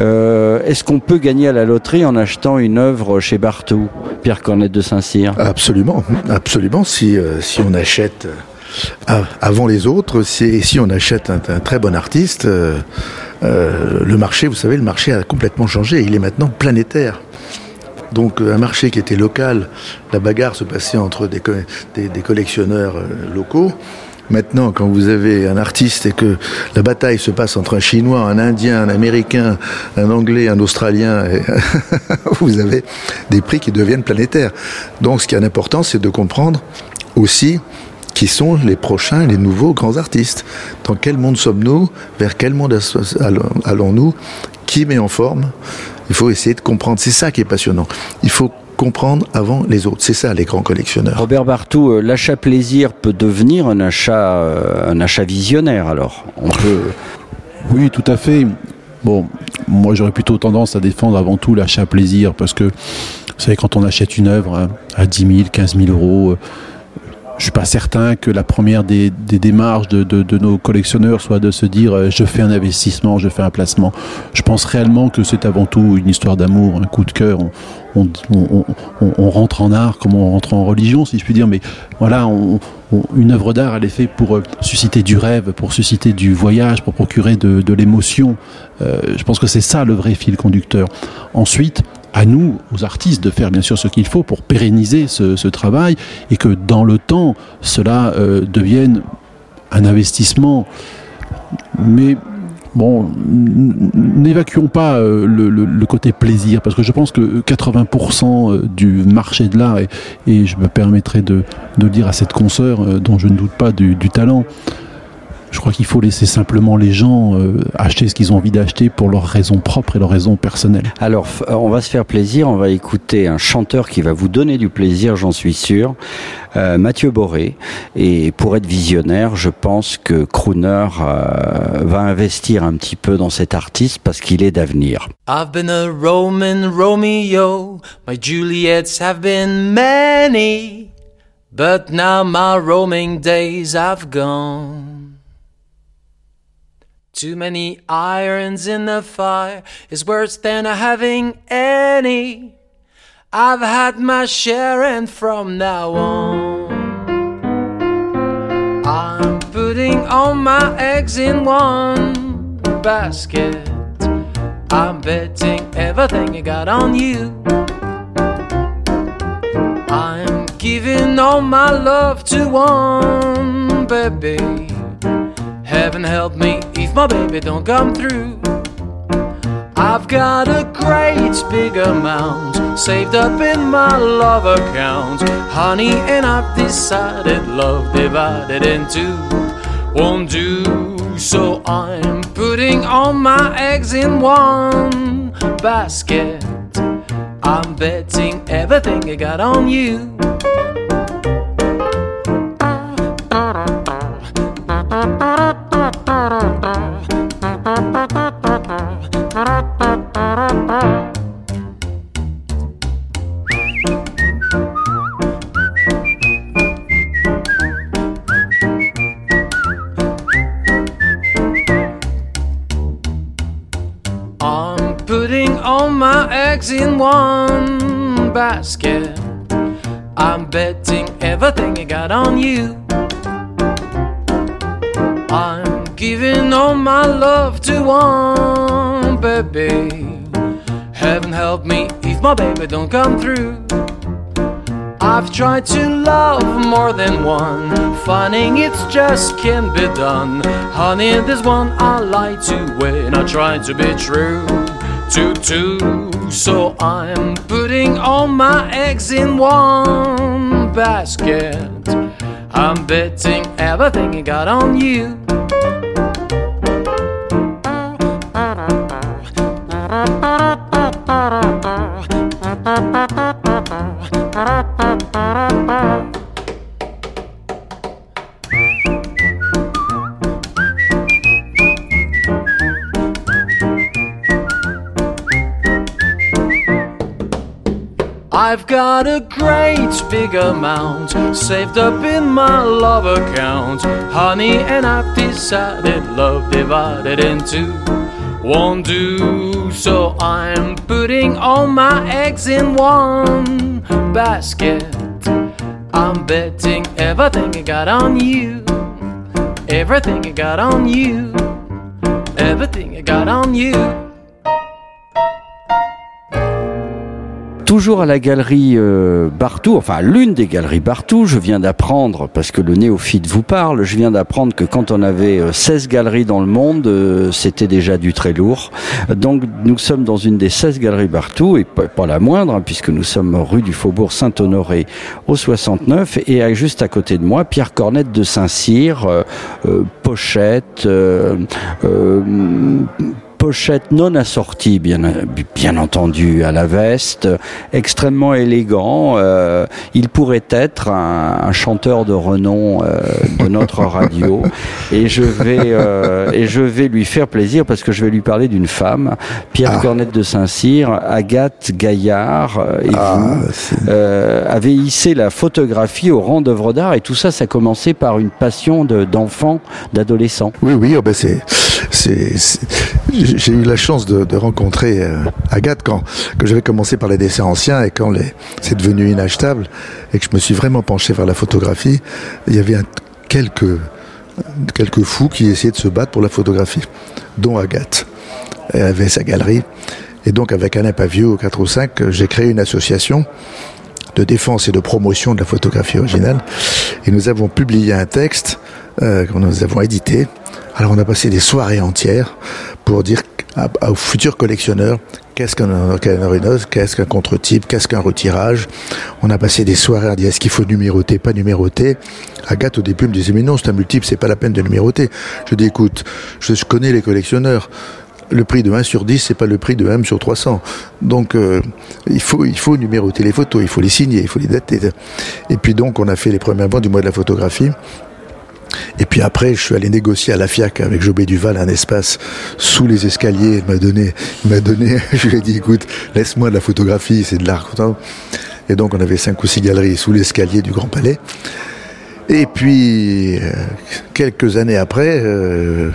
Euh, Est-ce qu'on peut gagner à la loterie en achetant une œuvre chez Bartou Pierre Cornette de Saint-Cyr Absolument, absolument. Si, euh, si on achète euh, avant les autres, si, si on achète un, très bon artiste, euh, le marché, vous savez, le marché a complètement changé. Il est maintenant planétaire. Donc euh, un marché qui était local, la bagarre se passait entre des, co- des, des collectionneurs euh, locaux. Maintenant, quand vous avez un artiste et que la bataille se passe entre un Chinois, un Indien, un Américain, un Anglais, un Australien, vous avez des prix qui deviennent planétaires. Donc ce qui est important, c'est de comprendre aussi qui sont les prochains, les nouveaux grands artistes. Dans quel monde sommes-nous? Vers quel monde allons-nous? Qui met en forme? Il faut essayer de comprendre. C'est ça qui est passionnant. Il faut comprendre avant les autres. C'est ça les grands collectionneurs. Robert Bartou, euh, l'achat plaisir peut devenir un achat, euh, un achat visionnaire alors. On peut. Oui, tout à fait. Bon, moi j'aurais plutôt tendance à défendre avant tout l'achat plaisir parce que, vous savez, quand on achète une œuvre hein, à 10 000, 15 000 euros, euh, je suis pas certain que la première des, des démarches de, de, de nos collectionneurs soit de se dire euh, je fais un investissement, je fais un placement. Je pense réellement que c'est avant tout une histoire d'amour, un coup de cœur. On, on, on, on, rentre en art comme on rentre en religion, si je puis dire, mais voilà, une œuvre d'art, elle est faite pour euh, susciter du rêve, pour susciter du voyage, pour procurer de, de l'émotion. Euh, je pense que c'est ça le vrai fil conducteur. Ensuite, à nous, aux artistes, de faire bien sûr ce qu'il faut pour pérenniser ce, travail et que dans le temps, cela euh, devienne un investissement. Mais bon, n'évacuons pas euh, le, côté plaisir, parce que je pense que 80% du marché de l'art, et, je me permettrai de, de dire à cette consoeur, euh, dont je ne doute pas du talent, je crois qu'il faut laisser simplement les gens euh, acheter ce qu'ils ont envie d'acheter pour leurs raisons propres et leurs raisons personnelles. Alors, euh, on va se faire plaisir. On va écouter un chanteur qui va vous donner du plaisir, j'en suis sûr. Euh, Mathieu Boré. Et pour être visionnaire, je pense que Crooner euh, va investir un petit peu dans cet artiste parce qu'il est d'avenir. I've been a Roman Romeo, my Juliets have been many, But now my roaming days have gone. Too many irons in the fire is worse than having any. I've had my share, and from now on, I'm putting all my eggs in one basket. I'm betting everything I got on you. I'm giving all my love to one baby. Heaven help me my baby don't come through. I've got a great big amount saved up in my love account, honey, and I've decided love divided in two won't do. So I'm putting all my eggs in one basket. I'm betting everything I got on you. Ah, ah, ah, I'm putting all my eggs in one basket. I'm betting everything I got on you. I'm giving all my love to one baby. Heaven help me if my baby don't come through. I've tried to love more than one, finding it's just can't be done. Honey, this one I like to win. I try to be true to two, so I'm putting all my eggs in one basket. I'm betting everything I got on you. Got a great big amount saved up in my love account, honey, and I've decided love divided into won't do. So I'm putting all my eggs in one basket. I'm betting everything I got on you, everything I got on you, everything I got on you. Toujours à la galerie euh, Bartou, enfin l'une des galeries Bartou, je viens d'apprendre, parce que le néophyte vous parle, je viens d'apprendre que quand on avait euh, 16 galeries dans le monde, euh, c'était déjà du très lourd. Donc nous sommes dans une des 16 galeries Bartou, et pas, la moindre, hein, puisque nous sommes rue du Faubourg Saint-Honoré au 69, et juste à côté de moi, Pierre Cornette de Saint-Cyr, euh, euh, pochette, euh, euh, pochette non assortie, bien, bien entendu, à la veste, extrêmement élégant. euh, il pourrait être un, un chanteur de renom euh, de notre radio. Et je vais euh, et je vais lui faire plaisir parce que je vais lui parler d'une femme, Pierre Ah. Cornette de Saint-Cyr, Agathe Gaillard euh, et Ah, vous euh, avez hissé la photographie au rang d'œuvre d'art et tout ça, ça a commencé par une passion de- d'enfant, d'adolescent. Oui, oui, oh ben c'est- j'ai eu la chance de, rencontrer euh, Agathe quand que j'avais commencé par les dessins anciens et quand c'est devenu inachetable et que je me suis vraiment penché vers la photographie. Il y avait quelques quelques fous qui essayaient de se battre pour la photographie, dont Agathe. Elle avait sa galerie et donc avec Alain Pavio au 4 ou 5, j'ai créé une association de défense et de promotion de la photographie originale. Et nous avons publié un texte euh, que nous avons édité. Alors on a passé des soirées entières pour dire aux futurs collectionneurs qu'est-ce qu'un original, qu'est-ce qu'un contre-type, qu'est-ce qu'un retirage. On a passé des soirées à dire est-ce qu'il faut numéroter, pas numéroter. Agathe au début me disait mais non c'est un multiple, c'est pas la peine de numéroter. Je dis écoute, je connais les collectionneurs le prix de 1 sur 10, c'est pas le prix de 1 sur 300. Donc, euh, il faut, il faut numéroter les photos, il faut les signer, il faut les dater. Et puis donc, on a fait les premières ventes du mois de la photographie. Et puis après, je suis allé négocier à la FIAC avec Jobé Duval un espace sous les escaliers. Il m'a donné, m'a donné, je lui ai dit, écoute, laisse-moi de la photographie, c'est de l'art. Et donc on avait cinq ou six galeries sous l'escalier du Grand Palais. Et puis, euh, quelques années après, euh,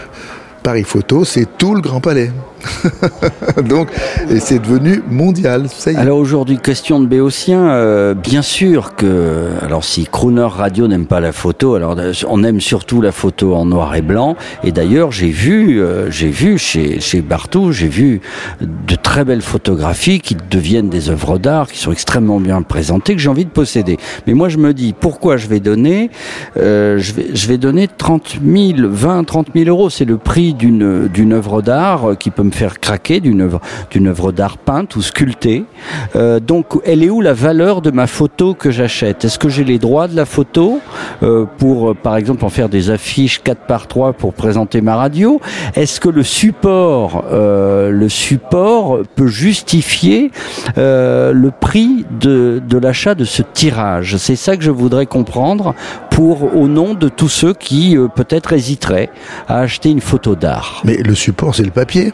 Paris Photo, c'est tout le Grand Palais. Donc, et c'est devenu mondial. Alors aujourd'hui, question de Béotien, euh, bien sûr que, alors si Crooner Radio n'aime pas la photo, alors euh, on aime surtout la photo en noir et blanc. Et d'ailleurs, j'ai vu, euh, j'ai vu chez chez Bartou, j'ai vu de très belles photographies qui deviennent des œuvres d'art, qui sont extrêmement bien présentées, que j'ai envie de posséder. Mais moi, je me dis, pourquoi je vais donner, je vais je vais donner 30 000, 20, 30 000 euros, c'est le prix d'une d'une œuvre d'art qui peut me faire craquer, d'une œuvre d'une œuvre d'art peinte ou sculptée. Euh, donc, elle est où la valeur de ma photo que j'achète? Est-ce que j'ai les droits de la photo euh, pour, euh, par exemple, en faire des affiches 4 par 3 pour présenter ma radio? Est-ce que le support, le support peut justifier le prix de, de l'achat de ce tirage? C'est ça que je voudrais comprendre pour au nom de tous ceux qui peut-être hésiteraient à acheter une photo d'art. Mais le support, c'est le papier.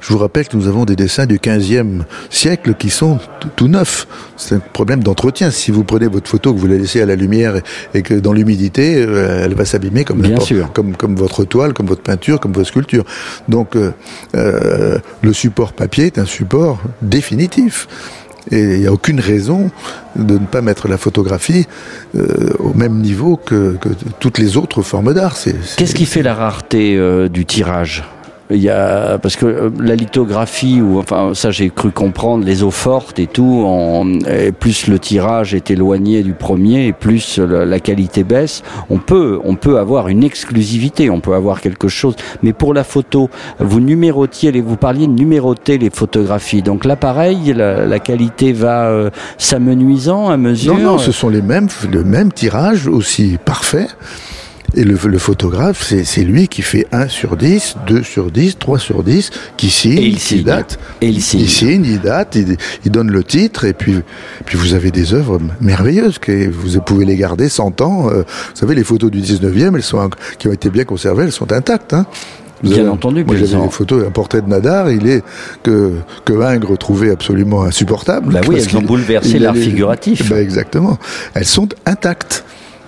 Je vous rappelle que nous avons des dessins du 15e siècle qui sont tout neufs. C'est un problème d'entretien. Si vous prenez votre photo, que vous la laissez à la lumière et, que dans l'humidité, euh, elle va s'abîmer comme, votre toile, comme votre peinture, comme votre sculpture. Donc, euh, euh, le support papier est un support définitif. Et il n'y a aucune raison de ne pas mettre la photographie euh, au même niveau que, que toutes les autres formes d'art. Qu'est-ce qui fait la rareté euh, du tirage? Il y a, parce que euh, la lithographie, ou enfin ça j'ai cru comprendre, les eaux fortes et tout, en, et plus le tirage est éloigné du premier, et plus la, la qualité baisse, on peut, on peut avoir une exclusivité, on peut avoir quelque chose. Mais pour la photo, vous numérotiez, les, vous parliez de numéroter les photographies. Donc l'appareil, la, la qualité va euh, s'amenuisant à mesure. Non, non, ce sont les mêmes, le même tirage aussi parfait. Et le, le photographe, c'est lui qui fait 1 sur 10, 2 sur 10, 3 sur 10, qui signe, il qui signe. date. Et il signe. Il signe, il date, il, il donne le titre, et puis, puis vous avez des œuvres merveilleuses, que vous pouvez les garder 100 ans. Euh, Vous savez, les photos du 19e, elles sont, qui ont été bien conservées, elles sont intactes. Hein. Vous Bien avez- entendu, Moi, j'avais des photos, un portrait de Nadar, il est que, que Ingres trouvait absolument insupportable. Bah oui, parce elles ont bouleversé l'art figuratif. Bah, exactement. Elles sont intactes.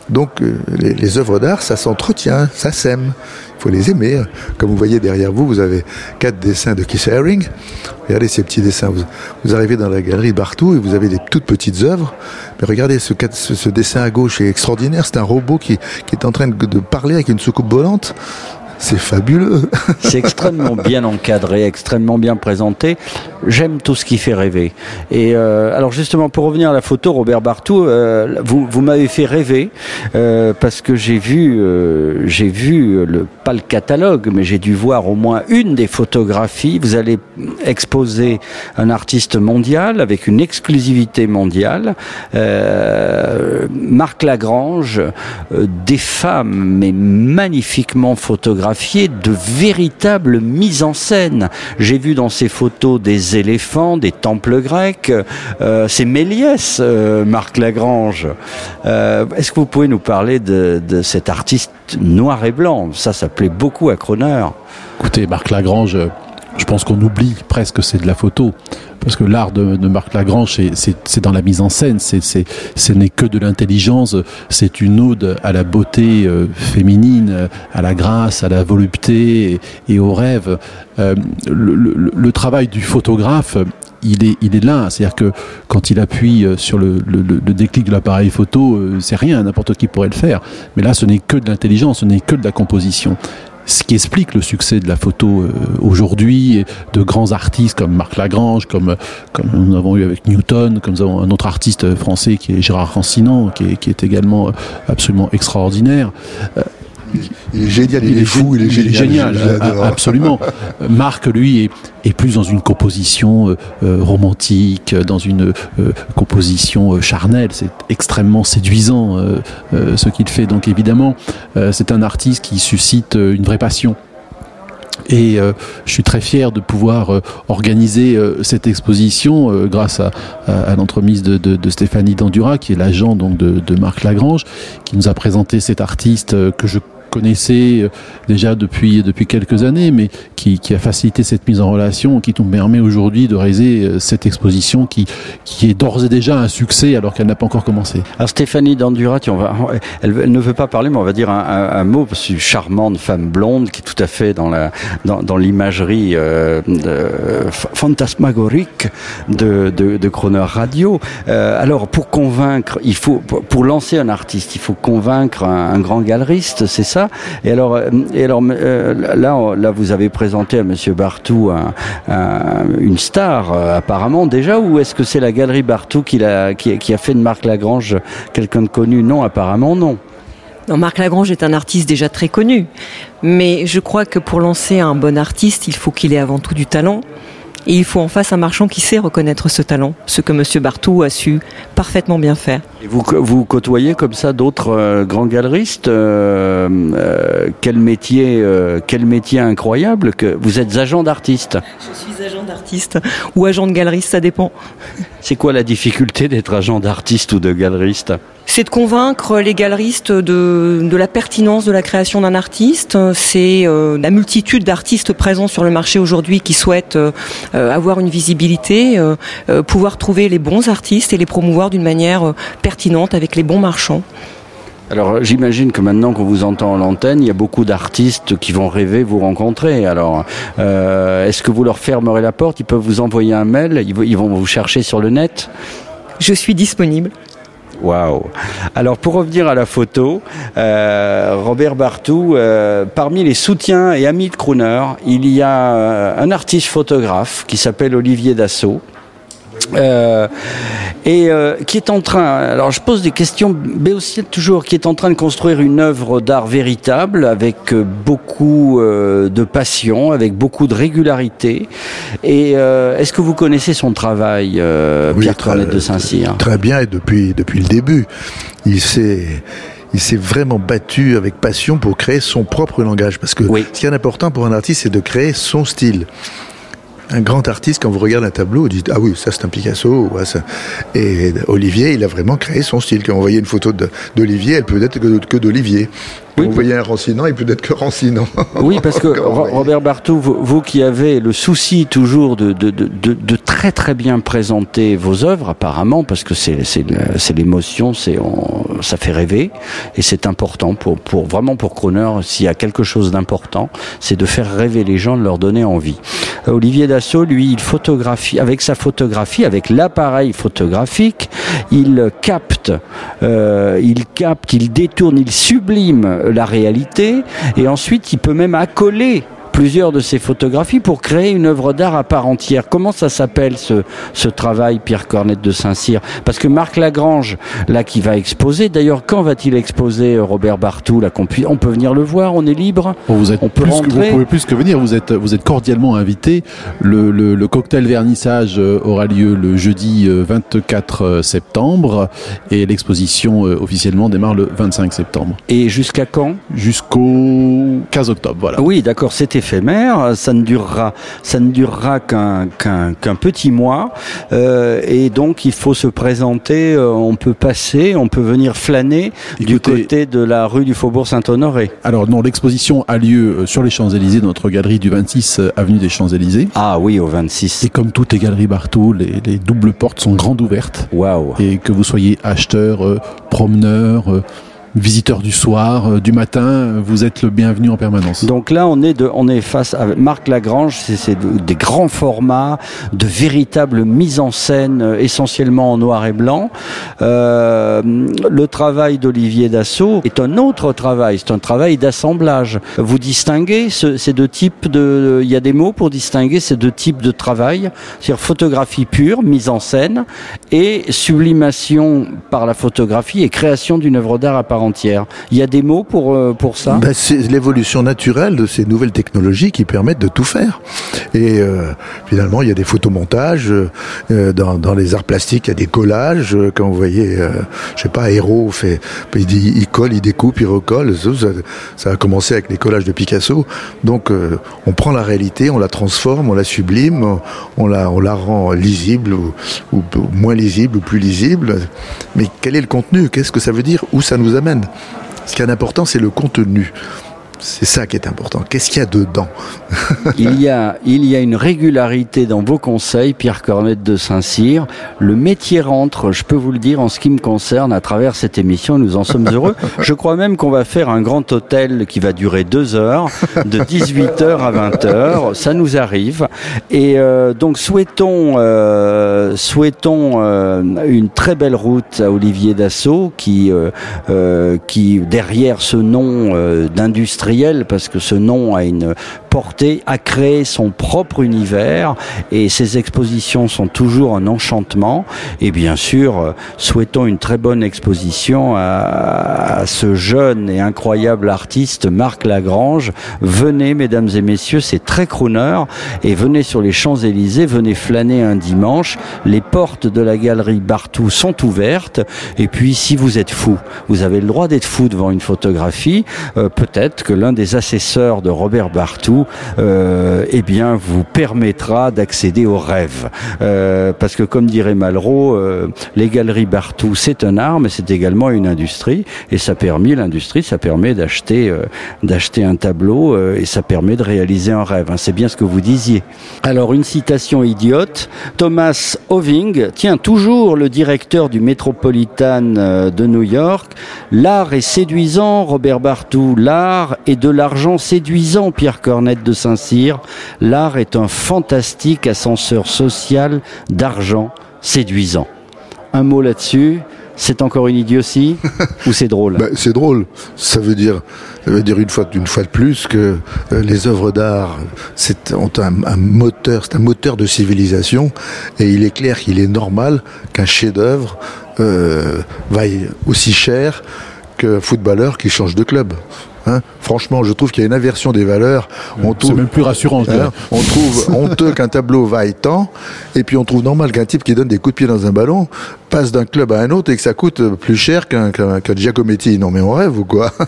Donc euh, les, les œuvres d'art, ça s'entretient, ça sème. Il faut les aimer. Comme vous voyez derrière vous, vous avez quatre dessins de Keith Haring. Regardez ces petits dessins. Vous, vous arrivez dans la galerie Bartou et vous avez des toutes petites œuvres. Mais regardez, ce, quatre- ce, ce dessin à gauche est extraordinaire. C'est un robot qui, qui est en train de parler avec une soucoupe volante. C'est fabuleux. C'est extrêmement bien encadré, extrêmement bien présenté. J'aime tout ce qui fait rêver. Et euh, alors justement, pour revenir à la photo, Robert Bartou, euh, vous, m'avez fait rêver euh, parce que j'ai vu, j'ai vu le pas le catalogue, mais j'ai dû voir au moins une des photographies. Vous allez exposer un artiste mondial avec une exclusivité mondiale, Marc Lagrange, des femmes mais magnifiquement photographiées, de véritables mises en scène. J'ai vu dans ces photos des éléphants, des temples grecs. Euh, c'est Méliès, euh, Marc Lagrange. Euh, Est-ce que vous pouvez nous parler de, de cet artiste noir et blanc? Ça, ça plaît beaucoup à Croner. Écoutez, Marc Lagrange, je pense qu'on oublie presque que c'est de la photo. Parce que l'art de, Marc Lagrange, c'est- dans la mise en scène, c'est ce n'est que de l'intelligence, c'est une ode à la beauté euh, féminine, à la grâce, à la volupté et, au rêve. Euh, le, le- le travail du photographe, il est, il est là. C'est-à-dire que quand il appuie euh, sur le, le- le- déclic de l'appareil photo, c'est rien, n'importe qui pourrait le faire. Mais là, ce n'est que de l'intelligence, ce n'est que de la composition. Ce qui explique le succès de la photo euh, aujourd'hui, de grands artistes comme Marc Lagrange, comme, nous avons eu avec Newton, comme nous avons un autre artiste français qui est Gérard Rancinan, qui est, également euh, absolument extraordinaire. Il est génial, il, est fou, il est génial. je- je euh, l'adore. absolument. Marc, lui, est, est plus dans une composition euh, euh, romantique, dans une euh, composition euh, charnelle. C'est extrêmement séduisant euh, euh, ce qu'il fait. Donc évidemment, euh, c'est un artiste qui suscite euh, une vraie passion. Et euh, je suis très fier de pouvoir euh, organiser euh, cette exposition euh, grâce à, à, à l'entremise de, de, de Stéphanie Dandura, qui est l'agent donc de, de Marc Lagrange, qui nous a présenté cet artiste euh, que je connaissais euh, déjà depuis depuis quelques années, mais qui qui, a facilité cette mise en relation, qui nous permet aujourd'hui de réaliser cette exposition qui, qui est d'ores et déjà un succès alors qu'elle n'a pas encore commencé. Alors Stéphanie va, elle, ne veut pas parler, mais on va dire un, un, un mot, une charmante femme blonde qui est tout à fait dans la dans, l'imagerie euh, fantasmagorique de, de, Croner Radio. Euh, alors pour convaincre, il faut pour lancer un artiste, il faut convaincre un grand galeriste, c'est ça? Et alors, alors euh, là, vous avez présenté à Monsieur Bartou un, une star euh, apparemment déjà, ou est-ce que c'est la galerie Bartou qui a, qui, qui a fait de Marc Lagrange quelqu'un de connu? Non, apparemment non. Non, Marc Lagrange est un artiste déjà très connu, mais je crois que pour lancer un bon artiste, il faut qu'il ait avant tout du talent. Et il faut en face un marchand qui sait reconnaître ce talent, ce que M. Bartou a su parfaitement bien faire. Et vous, vous côtoyez comme ça d'autres euh, grands galeristes euh, euh, Quel métier, quel métier incroyable que vous êtes agent d'artiste. Je suis agent d'artiste ou agent de galeriste, ça dépend. C'est quoi la difficulté d'être agent d'artiste ou de galeriste? C'est de convaincre les galeristes de, de, la pertinence de la création d'un artiste. C'est euh, la multitude d'artistes présents sur le marché aujourd'hui qui souhaitent euh, avoir une visibilité, euh, pouvoir trouver les bons artistes et les promouvoir d'une manière pertinente avec les bons marchands. Alors j'imagine que maintenant qu'on vous entend à l'antenne, il y a beaucoup d'artistes qui vont rêver vous rencontrer. Alors euh, est-ce que vous leur fermerez la porte? Ils peuvent vous envoyer un mail? Ils vont vous chercher sur le net? Je suis disponible. Waouh Alors pour revenir à la photo, euh, Robert Bartou, euh, parmi les soutiens et amis de Crooner, il y a euh, un artiste photographe qui s'appelle Olivier Dassault. Euh, et euh, qui est en train, alors je pose des questions, mais aussi toujours, qui est en train de construire une œuvre d'art véritable avec euh, beaucoup euh, de passion, avec beaucoup de régularité. Et euh, est-ce que vous connaissez son travail, euh, Oui, Pierre Cornette de Saint-Cyr Très bien, et depuis, depuis le début. Il s'est, il s'est vraiment battu avec passion pour créer son propre langage. Parce que Oui. ce qui est important pour un artiste, c'est de créer son style. Un grand artiste, quand vous regardez un tableau, vous dites Ah oui, ça c'est un Picasso. ça. Et Olivier, il a vraiment créé son style. Quand vous voyez une photo d'Olivier, elle peut être que d'Olivier. Vous voyez un Rancinant, il peut être que Rancinant. Oui, parce que. Robert Bartou, vous, vous qui avez le souci toujours de, de, de, de, très très bien présenter vos œuvres, apparemment, parce que c'est c'est le- c'est l'émotion, c'est on- ça fait rêver, et c'est important pour, pour vraiment pour Croner. S'il y a quelque chose d'important, c'est de faire rêver les gens, de leur donner envie. Euh, Olivier Dassault, lui, il photographie avec sa photographie, avec l'appareil photographique, il capte, euh, il capte, il détourne, il sublime la réalité, et ensuite il peut même accoler plusieurs de ses photographies pour créer une œuvre d'art à part entière. Comment ça s'appelle ce, ce travail, Pierre Cornette de Saint-Cyr? Parce que Marc Lagrange, là, qui va exposer, d'ailleurs, quand va-t-il exposer euh, Robert Bartou là, qu'on puisse, On peut venir le voir, on est libre Bon, vous êtes On peut plus que, vous pouvez plus que venir. Vous êtes, vous êtes cordialement invité. Le, le, le cocktail vernissage euh, aura lieu le jeudi euh, 24 septembre et l'exposition euh, officiellement démarre le 25 septembre Et jusqu'à quand? Jusqu'au 15 octobre. Voilà. Oui, d'accord, c'est éphémère, ça ne durera, ça ne durera qu'un qu'un petit mois, euh, et donc il faut se présenter. euh, on peut passer, on peut venir flâner du côté de la rue du Faubourg Saint-Honoré. Alors non, l'exposition a lieu euh, sur les Champs-Élysées, dans notre galerie du 26 euh, avenue des Champs-Élysées. Ah oui, au 26. Et comme toutes les galeries Bartou, les, les doubles portes sont grandes ouvertes. Waouh. Et que vous soyez acheteur, promeneur, visiteur du soir, euh, du matin, vous êtes le bienvenu en permanence. Donc là, on est, de, on est face à Marc Lagrange, c'est c'est de- des grands formats, de véritables mises en scène, euh, essentiellement en noir et blanc. Euh, le travail d'Olivier Dassault est un autre travail, c'est un travail d'assemblage. Vous distinguez ce- ces deux types de... Il y a des mots pour distinguer ces deux types de travail, c'est-à-dire photographie pure, mise en scène, et sublimation par la photographie et création d'une œuvre d'art part Il y a des mots pour, euh, pour ça? Ben, c'est l'évolution naturelle de ces nouvelles technologies qui permettent de tout faire. Et euh, finalement, il y a des photomontages euh, dans, dans les arts plastiques, il y a des collages. euh, Quand vous voyez, je sais pas, Héros fait, il, il colle, il découpe, il recolle. Ça, a commencé avec les collages de Picasso. Donc, on prend la réalité, on la transforme, on la sublime, on- la, on la rend lisible ou moins lisible ou plus lisible. Mais quel est le contenu? Qu'est-ce que ça veut dire? Où ça nous amène? Ce qui est important, c'est le contenu. C'est ça qui est important. Qu'est-ce qu'il y a dedans il, y a, il y a une régularité dans vos conseils, Pierre Cornette de Saint-Cyr. Le métier rentre, je peux vous le dire, en ce qui me concerne, à travers cette émission. Nous en sommes heureux. Je crois même qu'on va faire un grand hôtel qui va durer deux heures, de 18h à 20h. Ça nous arrive. Et euh, donc, souhaitons, euh, souhaitons euh, une très belle route à Olivier Dassault, qui, qui derrière ce nom euh, parce que ce nom a une a créé son propre univers et ses expositions sont toujours un enchantement. Et bien sûr, euh, souhaitons une très bonne exposition à, à ce jeune et incroyable artiste Marc Lagrange. Venez, mesdames et messieurs, c'est très crooner et venez sur les Champs-Élysées, venez flâner un dimanche. Les portes de la galerie Bartou sont ouvertes et puis si vous êtes fou, vous avez le droit d'être fou devant une photographie, euh, peut-être que l'un des assesseurs de Robert Bartou, euh, eh bien, vous permettra d'accéder au rêve. Euh, parce que, comme dirait Malraux, euh, les galeries Bartou, c'est un art, mais c'est également une industrie. Et ça permet, l'industrie, ça permet d'acheter, un tableau et ça permet de réaliser un rêve. hein. C'est bien ce que vous disiez. Alors, une citation idiote. Thomas Oving, tiens, toujours le directeur du Metropolitan de New York. L'art est séduisant, Robert Bartou. L'art est de l'argent séduisant, Pierre De Saint-Cyr. L'art est un fantastique ascenseur social d'argent séduisant. Un mot là-dessus. C'est encore une idiotie ou c'est drôle? Ben, c'est drôle. Ça veut dire, ça veut dire une fois, une fois de plus que euh, les œuvres d'art c'est, ont un, un moteur, c'est un moteur de civilisation, et il est clair qu'il est normal qu'un chef-d'œuvre euh, vaille aussi cher qu'un footballeur qui change de club. Hein Franchement, je trouve qu'il y a une inversion des valeurs. On C'est trouve, même plus rassurant. Hein, on trouve honteux qu'un tableau vaille tant, et puis on trouve normal qu'un type qui donne des coups de pied dans un ballon passe d'un club à un autre et que ça coûte plus cher qu'un qu'un qu'un Giacometti. Non mais on rêve ou quoi?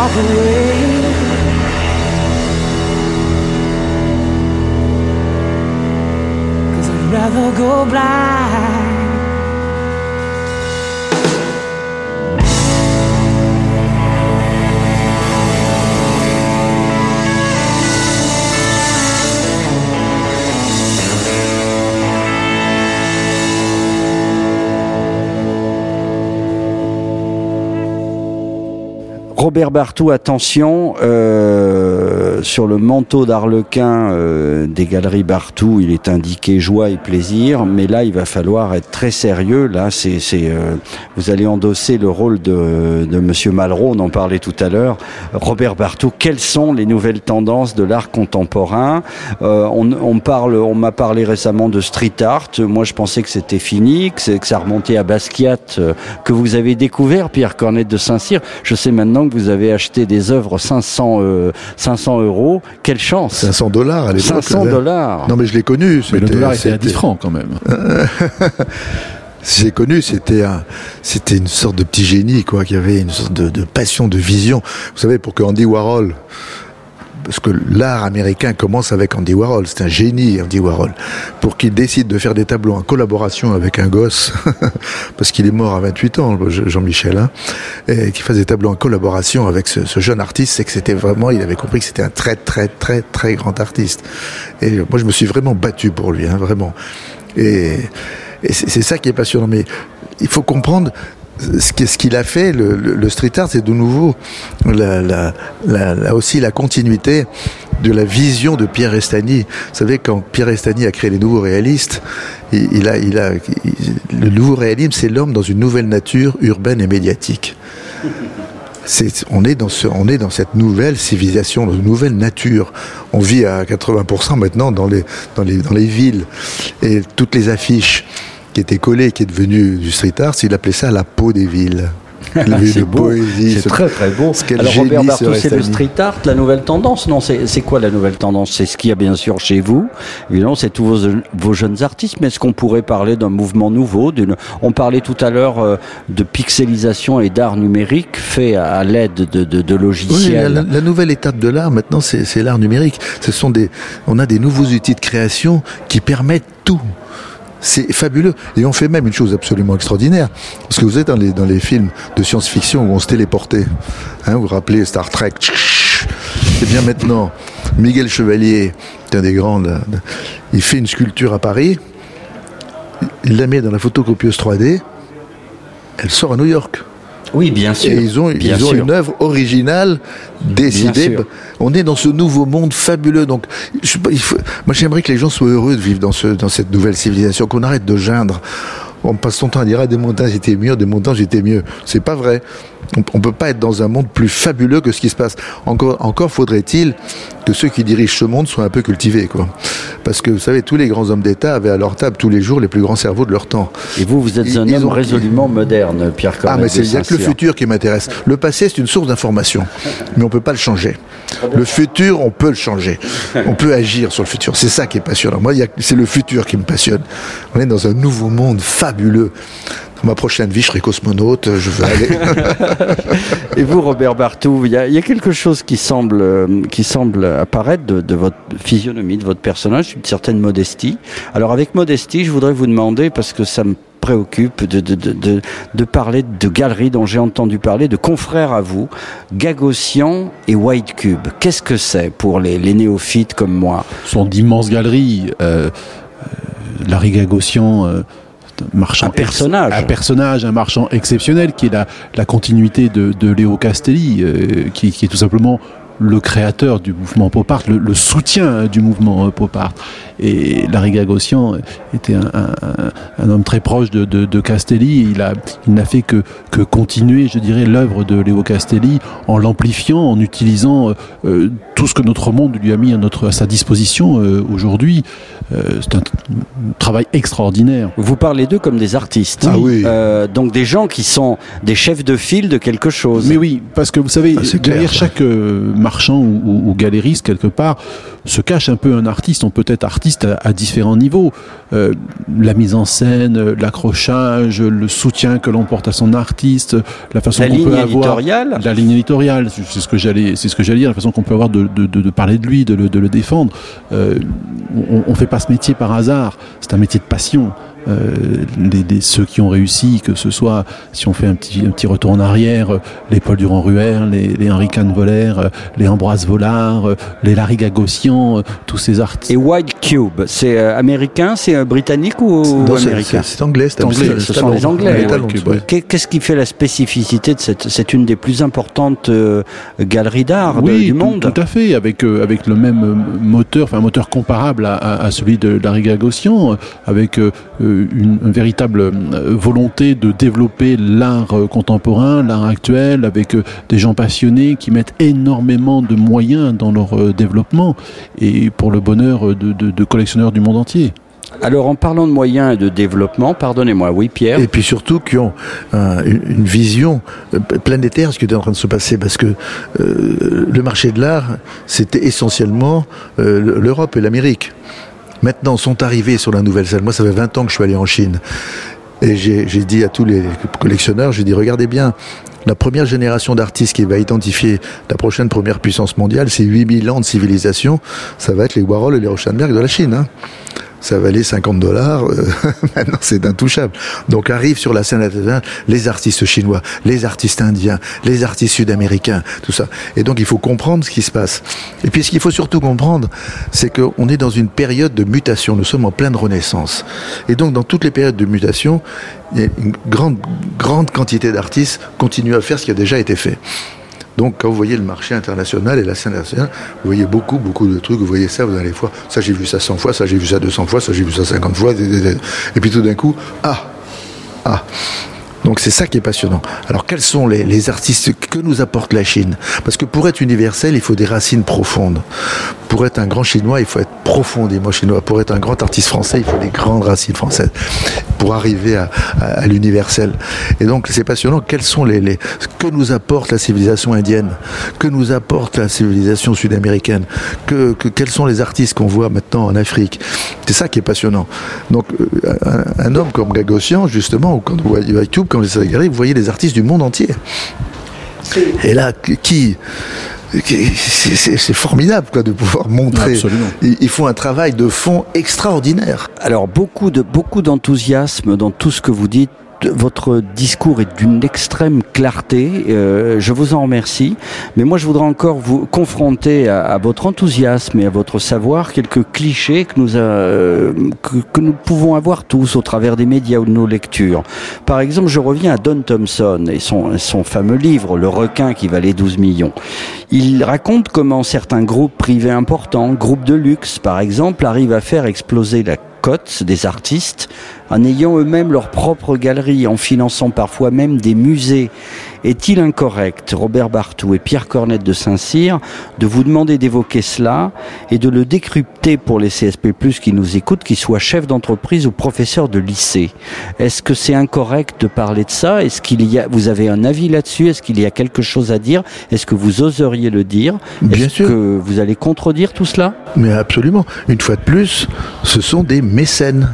walk. Cause I'd rather go blind. Robert Bartou, attention, euh, sur le manteau d'Arlequin euh, des galeries Bartou, il est indiqué joie et plaisir, mais là, il va falloir être très sérieux. Là, c'est, euh, vous allez endosser le rôle de, de Monsieur Malraux, on en parlait tout à l'heure. Robert Bartou, quelles sont les nouvelles tendances de l'art contemporain? Euh, on, on on m'a parlé récemment de street art. Moi, je pensais que c'était fini, que, que ça remontait à Basquiat, que vous avez découvert, Pierre Cornette de Saint-Cyr. Je sais maintenant que vous avez acheté des œuvres 500, euh, 500 euros. Quelle chance 500 dollars à l'époque. 500 là. dollars. Non mais je l'ai connu. Mais le c'était- dollar était à c'était- 10 francs quand même. J'ai connu, c'était un, c'était une sorte de petit génie, quoi, qui avait une sorte de, de passion, de vision. Vous savez, pour que Andy Warhol, parce que l'art américain commence avec Andy Warhol, c'est un génie, Andy Warhol, pour qu'il décide de faire des tableaux en collaboration avec un gosse, parce qu'il est mort à 28 ans, Jean-Michel, hein, et qu'il fasse des tableaux en collaboration avec ce, jeune artiste, c'est que c'était vraiment, il avait compris que c'était un très, très, très, très grand artiste. Et moi, je me suis vraiment battu pour lui, hein, vraiment. Et, c'est ça qui est passionnant. Mais il faut comprendre ce qu'il a fait, le, street art, c'est de nouveau la, aussi la continuité de la vision de Pierre Estany. Vous savez, quand Pierre Estany a créé les nouveaux réalistes, il, a, il a, le nouveau réalisme, c'est l'homme dans une nouvelle nature urbaine et médiatique. On, est dans ce, on est dans cette nouvelle civilisation, dans une nouvelle nature. On vit à 80% maintenant dans les, dans, les, dans les villes. Et toutes les affiches qui étaient collées, qui est devenu du street art, il appelait ça la peau des villes. c'est beau, c'est très très beau. Alors Robert Bartou, c'est le street art, la nouvelle tendance Non, c'est quoi la nouvelle tendance? C'est ce qu'il y a bien sûr chez vous. Évidemment, c'est tous vos, vos, jeunes artistes, mais est-ce qu'on pourrait parler d'un mouvement nouveau On parlait tout à l'heure euh, de pixelisation et d'art numérique fait à l'aide de, de, de, logiciels. Oui, la, la, nouvelle étape de l'art maintenant, c'est l'art numérique. Ce sont des, on a des nouveaux outils de création qui permettent tout. C'est fabuleux. Et on fait même une chose absolument extraordinaire. Parce que vous êtes dans les, dans les films de science-fiction où on se téléportait. Hein, vous vous rappelez Star Trek Et bien maintenant, Miguel Chevalier, un des grands, il fait une sculpture à Paris. Il la met dans la photocopieuse 3D. Elle sort à New York. Oui, bien sûr. Et ils ont, ils ont une œuvre originale décidée. On est dans ce nouveau monde fabuleux. Donc, je, il faut, moi, j'aimerais que les gens soient heureux de vivre dans, ce, dans cette nouvelle civilisation, qu'on arrête de geindre. On passe son temps à dire ah, des montagnes j'étais mieux, des montagnes j'étais mieux. C'est pas vrai. On, ne peut pas être dans un monde plus fabuleux que ce qui se passe. Encore, encore faudrait-il que ceux qui dirigent ce monde soient un peu cultivés, quoi. Parce que vous savez, tous les grands hommes d'État avaient à leur table tous les jours les plus grands cerveaux de leur temps. Et vous, vous êtes ils, un homme ont... résolument moderne, Pierre Cornet. Ah, mais c'est le futur qui m'intéresse. Le passé, c'est une source d'information, mais on peut pas le changer. Le futur, on peut le changer. On peut agir sur le futur. C'est ça qui est passionnant. Moi, c'est le futur qui me passionne. On est dans un nouveau monde fabuleux ma prochaine vie, je serai cosmonaute, je veux aller. Et vous, Robert Bartou, il y, y, a quelque chose qui semble, qui semble apparaître de, de, votre physionomie, de votre personnage, une certaine modestie. Alors, avec modestie, je voudrais vous demander, parce que ça me préoccupe de, de, de, de, parler de galeries dont j'ai entendu parler, de confrères à vous, Gagossian et White Cube. Qu'est-ce que c'est pour les, les, néophytes comme moi? Ce sont d'immenses galeries. Euh, euh, Larry Gagossian... Euh marchand un personnage. un personnage un marchand exceptionnel qui est la, la continuité de, de Léo Castelli euh, qui, qui, est tout simplement le créateur du mouvement pop art, le, le soutien du mouvement pop art. Et Larry Gagossian était un, un, un, homme très proche de, de, de Castelli. Il a, il n'a fait que, que continuer, je dirais, l'œuvre de Léo Castelli en l'amplifiant, en utilisant euh, tout ce que notre monde lui a mis à, notre, à sa disposition euh, aujourd'hui. Euh, c'est un travail extraordinaire. Vous parlez d'eux comme des artistes. Ah oui. Euh, donc des gens qui sont des chefs de file de quelque chose. Mais oui, parce que vous savez, ah, derrière clair, chaque euh, marchand ou, ou, ou, galériste, quelque part, se cache un peu un artiste. On peut être artiste à, à différents niveaux. Euh, la mise en scène, l'accrochage, le soutien que l'on porte à son artiste, la façon qu'on peut avoir... La ligne éditoriale. C'est ce que j'allais, c'est ce que j'allais dire, la façon qu'on peut avoir de, de, de, de, parler de lui, de le, défendre. Euh, on, on fait pas ce métier par hasard. C'est un métier de passion. Euh, les, les, ceux qui ont réussi, que ce soit, si on fait un petit, un petit retour en arrière, euh, les Paul Durand-Ruher, les, les Henri Voller, euh, les Ambroise Vollard, les Larry Gagossian, tous ces artistes. Et White Cube, c'est euh, américain, c'est britannique ou non, américain C'est anglais, c'est anglais. Ce sont les Anglais. Ouais. Qu'est-ce qui fait la spécificité de cette C'est une des plus importantes galeries d'art oui, du monde? Tout, tout à fait, avec, avec le même moteur, enfin un moteur comparable à, à, à celui de Larry Gagossian, avec une, une véritable volonté de développer l'art contemporain, l'art actuel, avec des gens passionnés qui mettent énormément de moyens dans leur développement et pour le bonheur de, de, de collectionneurs du monde entier. Alors en parlant de moyens et de développement, pardonnez-moi, oui Pierre. Et puis surtout qui ont euh, une vision planétaire de ce qui est en train de se passer, parce que euh, le marché de l'art, c'était essentiellement euh, l'Europe et l'Amérique maintenant sont arrivés sur la nouvelle scène. Moi, ça fait 20 ans que je suis allé en Chine. Et j'ai dit à tous les collectionneurs, j'ai dit, regardez bien, la première génération d'artistes qui va identifier la prochaine première puissance mondiale, c'est 8000 ans de civilisation, ça va être les Warhol et les Rauschenberg de la Chine. Hein ça valait 50 dollars, euh, maintenant c'est intouchable. Donc arrivent sur la scène les artistes chinois, les artistes indiens, les artistes sud-américains, tout ça. Et donc il faut comprendre ce qui se passe. Et puis ce qu'il faut surtout comprendre, c'est qu'on est dans une période de mutation, nous sommes en pleine renaissance. Et donc dans toutes les périodes de mutation, une grande, grande quantité d'artistes continuent à faire ce qui a déjà été fait. Donc, quand vous voyez le marché international et la scène nationale, vous voyez beaucoup, beaucoup de trucs. Vous voyez ça, vous allez voir, ça j'ai vu ça 100 fois, ça j'ai vu ça 200 fois, ça j'ai vu ça 50 fois. Et puis tout d'un coup, ah, ah. Donc c'est ça qui est passionnant. Alors quels sont les, artistes que nous apporte la Chine? Parce que pour être universel, il faut des racines profondes. pour être un grand chinois, il faut être profondément chinois. Pour être un grand artiste français, il faut des grandes racines françaises pour arriver à, l'universel. Et donc, c'est passionnant. Quels sont les, les, que nous apporte la civilisation indienne, que nous apporte la civilisation sud-américaine, que, que- quels sont les artistes qu'on voit maintenant en Afrique? C'est ça qui est passionnant. Donc, euh, un, homme comme Gagosian, justement, ou quand vous comme les Sagari, vous voyez les artistes du monde entier. Et là, qui c'est formidable quoi, de pouvoir montrer. Absolument. Ils, ils font un travail de fond extraordinaire. Alors beaucoup de beaucoup d'enthousiasme dans tout ce que vous dites. Votre discours est d'une extrême clarté. euh, je vous en remercie. Mais moi, je voudrais encore vous confronter à, votre enthousiasme et à votre savoir quelques clichés que nous, euh, que nous pouvons avoir tous au travers des médias ou de nos lectures. Par exemple, je reviens à Don Thompson et son, son fameux livre, Le requin qui valait 12 millions. Il raconte comment certains groupes privés importants, groupes de luxe par exemple, arrivent à faire exploser la cote des artistes en ayant eux-mêmes leur propre galerie, en finançant parfois même des musées. Est-il incorrect, Robert Bartou et Pierre Cornette de Saint-Cyr, de vous demander d'évoquer cela et de le décrypter pour les CSP+, qui nous écoutent, qu'ils soient chefs d'entreprise ou professeurs de lycée? Est-ce que c'est incorrect de parler de ça? Est-ce qu'il y a, vous avez un avis là-dessus? Est-ce qu'il y a quelque chose à dire? Est-ce que vous oseriez le dire? Bien Est-ce sûr. que vous allez contredire tout cela? Mais absolument. Une fois de plus, ce sont des mécènes.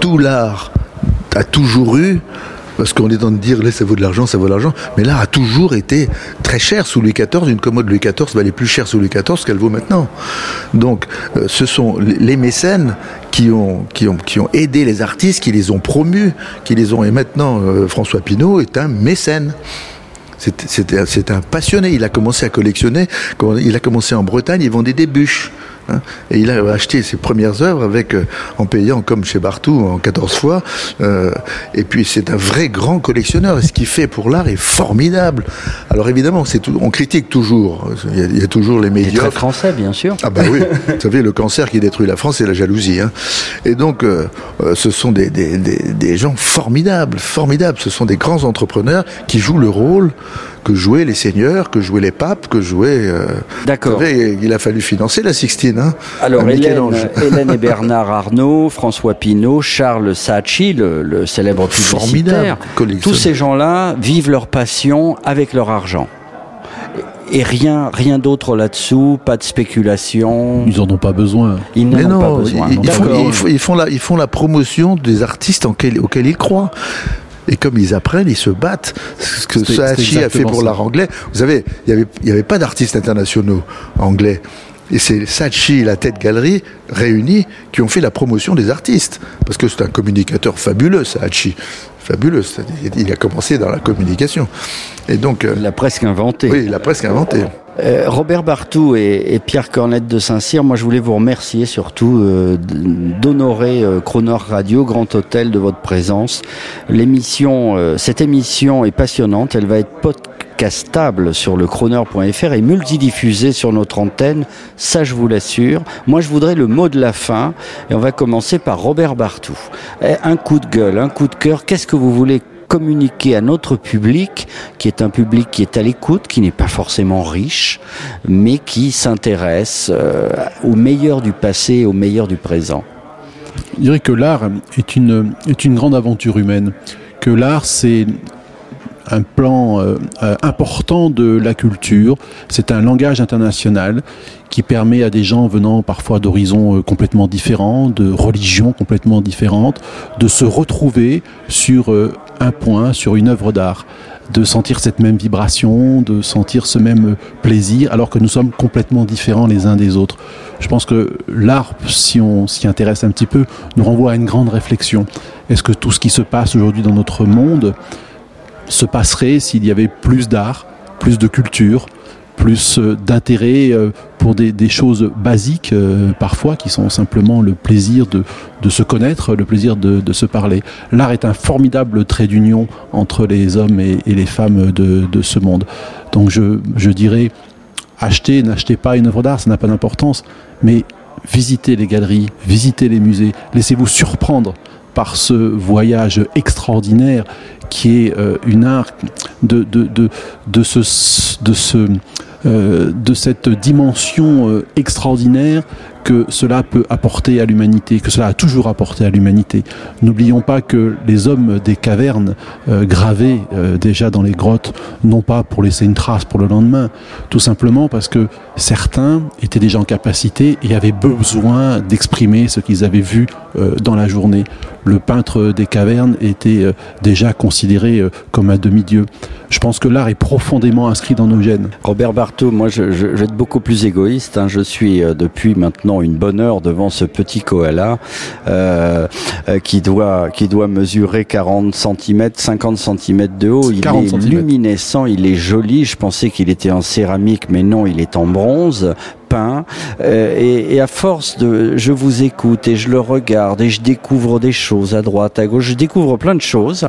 Tout l'art a toujours eu, parce qu'on est dans de dire, là, ça vaut de l'argent, ça vaut de l'argent, mais l'art a toujours été très cher sous Louis XIV. Une commode Louis XIV valait plus cher sous Louis XIV qu'elle vaut maintenant. Donc, euh, ce sont les mécènes qui ont, aidé les artistes, qui les ont promus, qui les ont. Et maintenant, euh, François Pinault est un mécène. C'est- un passionné. Il a commencé à collectionner. Il a commencé en Bretagne, il vendait des bûches. Hein. et il a acheté ses premières œuvres avec, euh, en payant comme chez Bartou en 14 fois. euh, et puis c'est un vrai grand collectionneur. Et ce qu'il fait pour l'art est formidable. Alors évidemment, c'est tout- on critique toujours. Il y a, il y a toujours les C'est très français, bien sûr. Ah bah oui, vous savez, le cancer qui détruit la France, c'est la jalousie. Hein. Et donc, euh, euh, ce sont des, des, des, des gens formidables, formidables. Ce sont des grands entrepreneurs qui jouent le rôle que jouaient les seigneurs, que jouaient les papes, que jouaient... euh, D'accord. Vous savez, il a fallu financer la Sixtine. Hein, Alors, Hélène, Michel-Ange. Hélène et Bernard Arnault, François Pinault, Charles Saatchi, le, le célèbre publicitaire, Formidable collection. tous ces gens-là vivent leur passion avec leur argent. Et rien, rien d'autre là-dessous, pas de spéculation. Ils en ont pas besoin. Ils n'en ont non, pas besoin. ils, non. ils font, D'accord. ils font- ils font la, ils font la promotion des artistes en quel- auxquels ils croient. Et comme ils apprennent, ils se battent. Ce que Saatchi a fait pour l'art anglais. Vous savez, il n'y avait, y avait pas d'artistes internationaux anglais. Et c'est Saatchi et la tête galerie réunis qui ont fait la promotion des artistes. Parce que c'est un communicateur fabuleux, Saatchi. Fabuleux. Il a commencé dans la communication. Et donc, euh, Il l'a presque inventé. oui, il a presque inventé. Euh, Robert Bartou et, Pierre Cornette de Saint-Cyr, moi je voulais vous remercier surtout euh, d'honorer euh, Croner Radio, Grand Hôtel, de votre présence. L'émission, euh, cette émission est passionnante, elle va être podcastable sur le chroner.fr et multidiffusée sur notre antenne, ça je vous l'assure. Moi je voudrais le mot de la fin et on va commencer par Robert Bartou. Eh, Un coup de gueule, un coup de cœur, qu'est-ce que vous voulez communiquer à notre public, qui est un public qui est à l'écoute, qui n'est pas forcément riche, mais qui s'intéresse euh, au meilleur du passé et au meilleur du présent. Je dirais que l'art est une, est une grande aventure humaine. Que l'art, c'est un plan euh, euh, important de la culture. C'est un langage international qui permet à des gens venant parfois d'horizons complètement différents, de religions complètement différentes, de se retrouver sur un point, sur une œuvre d'art de sentir cette même vibration, de sentir ce même plaisir, alors que nous sommes complètement différents les uns des autres. Je pense que l'art, si on s'y intéresse un petit peu, nous renvoie à une grande réflexion. Est-ce que tout ce qui se passe aujourd'hui dans notre monde se passerait s'il y avait plus d'art, plus de culture, plus euh, d'intérêt euh, pour des, choses basiques euh, parfois qui sont simplement le plaisir de, de se connaître, le plaisir de, de se parler. L'art est un formidable trait d'union entre les hommes et, les femmes de, de ce monde. Donc je, je dirais, achetez, n'achetez pas une œuvre d'art, ça n'a pas d'importance, mais visitez les galeries, visitez les musées, laissez-vous surprendre par ce voyage extraordinaire qui est une art de, de, de, de, ce, de ce de cette dimension euh, extraordinaire que cela peut apporter à l'humanité, que cela a toujours apporté à l'humanité. N'oublions pas que les hommes des cavernes euh, gravés euh, déjà dans les grottes, non pas pour laisser une trace pour le lendemain, tout simplement parce que certains étaient déjà en capacité et avaient besoin d'exprimer ce qu'ils avaient vu euh, dans la journée. Le peintre des cavernes était euh, déjà considéré comme un demi-dieu. Je pense que l'art est profondément inscrit dans nos gènes. Robert Barthaud, moi je, vais être beaucoup plus égoïste. hein. Je suis depuis maintenant une bonne heure devant ce petit koala euh, euh, qui doit qui doit mesurer 40 cm, 50 cm de haut. Il 40 est centimètres. luminescent, il est joli. Je pensais qu'il était en céramique, mais non, il est en bronze peint Euh, et, et à force de je vous écoute et je le regarde et je découvre des choses à droite à gauche je découvre plein de choses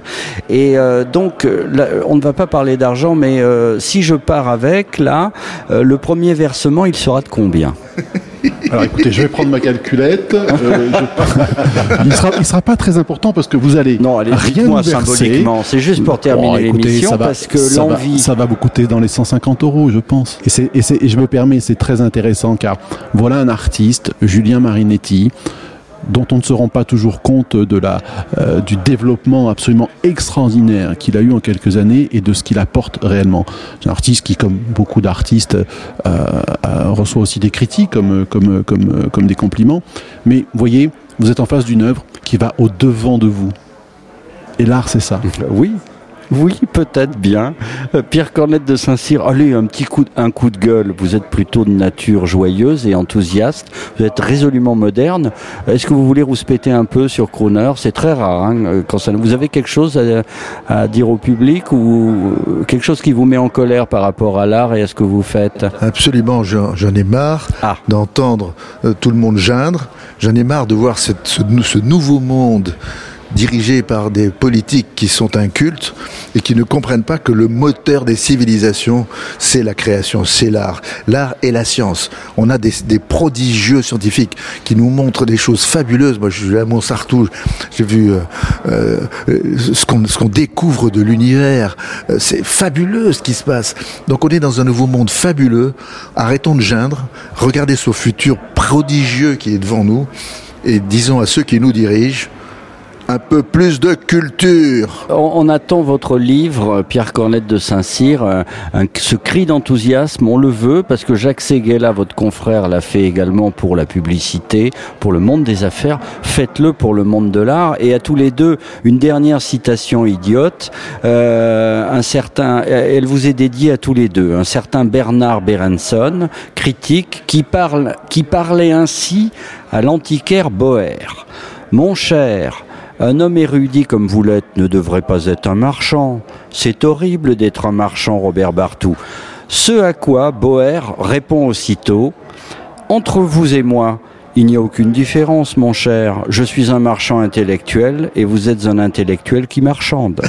et euh, donc là, on ne va pas parler d'argent mais euh, si je pars avec là le premier versement il sera de combien? Alors écoutez, je vais prendre ma calculette. Euh, je- il sera, il sera pas très important parce que vous allez non allez rien symboliquement c'est juste pour terminer Bon, écoutez, l'émission ça va- parce que ça va- l'envie ça va vous coûter dans les 150 euros, je pense. Et, c'est, et, c'est- et je me permets, c'est très intéressant car voilà un artiste, Julien Marinetti, dont on ne se rend pas toujours compte de la, euh, du développement absolument extraordinaire qu'il a eu en quelques années et de ce qu'il apporte réellement. C'est un artiste qui, comme beaucoup d'artistes, euh, euh, reçoit aussi des critiques comme, comme, comme, comme des compliments. Mais voyez, vous êtes en face d'une œuvre qui va au devant de vous. Et l'art, c'est ça. Oui. Oui, peut-être bien. Euh, Pierre Cornette de Saint-Cyr, allez, un petit coup, de- un coup de gueule. Vous êtes plutôt de nature joyeuse et enthousiaste. Vous êtes résolument moderne. Est-ce que vous voulez rouspéter un peu sur Crooner? C'est très rare. Hein, euh, quand ça, vous avez quelque chose à, à dire au public ou euh, quelque chose qui vous met en colère par rapport à l'art et à ce que vous faites? Absolument, j'en ai marre Ah. d'entendre euh, tout le monde geindre. J'en ai marre de voir cette- ce, ce nouveau monde dirigé par des politiques qui sont incultes et qui ne comprennent pas que le moteur des civilisations, c'est la création, c'est l'art. L'art et la science. On a des, prodigieux scientifiques qui nous montrent des choses fabuleuses. Moi, je suis à Montsartou, j'ai vu euh, euh, ce qu'on ce qu'on découvre de l'univers. Euh, C'est fabuleux ce qui se passe. Donc on est dans un nouveau monde fabuleux. Arrêtons de geindre. Regardez ce futur prodigieux qui est devant nous. Et disons à ceux qui nous dirigent, un peu plus de culture. On, attend votre livre, euh, Pierre Cornette de Saint-Cyr, euh, ce cri d'enthousiasme, on le veut parce que Jacques Séguéla, votre confrère, l'a fait également pour la publicité, pour le monde des affaires. Faites-le pour le monde de l'art. Et à tous les deux, une dernière citation idiote. Euh, un certain, elle vous est dédiée à tous les deux. Un certain Bernard Berenson, critique, qui parlait ainsi à l'antiquaire Boer. Mon cher, un homme érudit comme vous l'êtes ne devrait pas être un marchand. C'est horrible d'être un marchand, Robert Bartou. Ce à quoi Boer répond aussitôt Entre vous et moi, il n'y a aucune différence, mon cher. Je suis un marchand intellectuel et vous êtes un intellectuel qui marchande.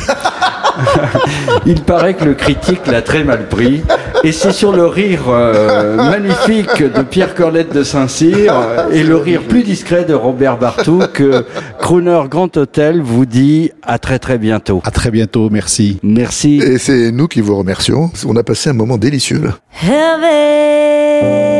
Il paraît que le critique l'a très mal pris. Et c'est sur le rire euh, magnifique de Pierre Cornette de Saint-Cyr et le rire plus discret de Robert Bartou que Crooner Grand Hôtel vous dit à très très bientôt. À très bientôt, merci. Merci. Et c'est nous qui vous remercions. On a passé un moment délicieux là. Heaven,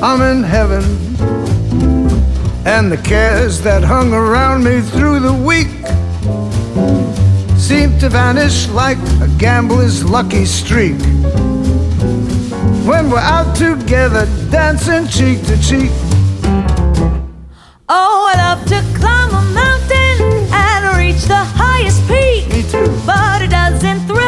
I'm in heaven. And the cares that hung around me through the week seem to vanish like a gambler's lucky streak. When we're out together dancing cheek to cheek. Oh, I love to climb a mountain and reach the highest peak. Me too. But it doesn't thrill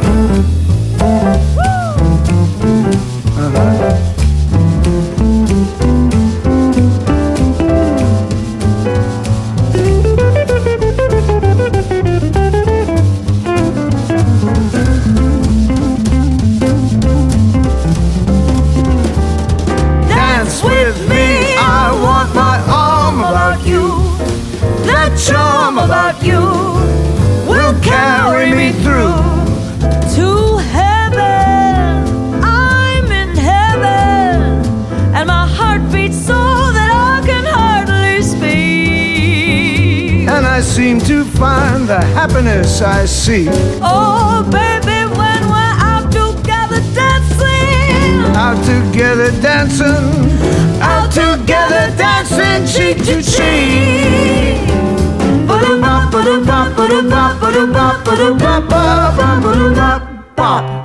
Seem to find the happiness I seek. Oh, baby, when we're out together dancing. Out together dancing, out together dancing cheek to cheek. Ba-da-ba, ba-da-ba, ba-da-ba, ba-da-ba, ba-da-ba, ba-da-ba, ba-da-ba.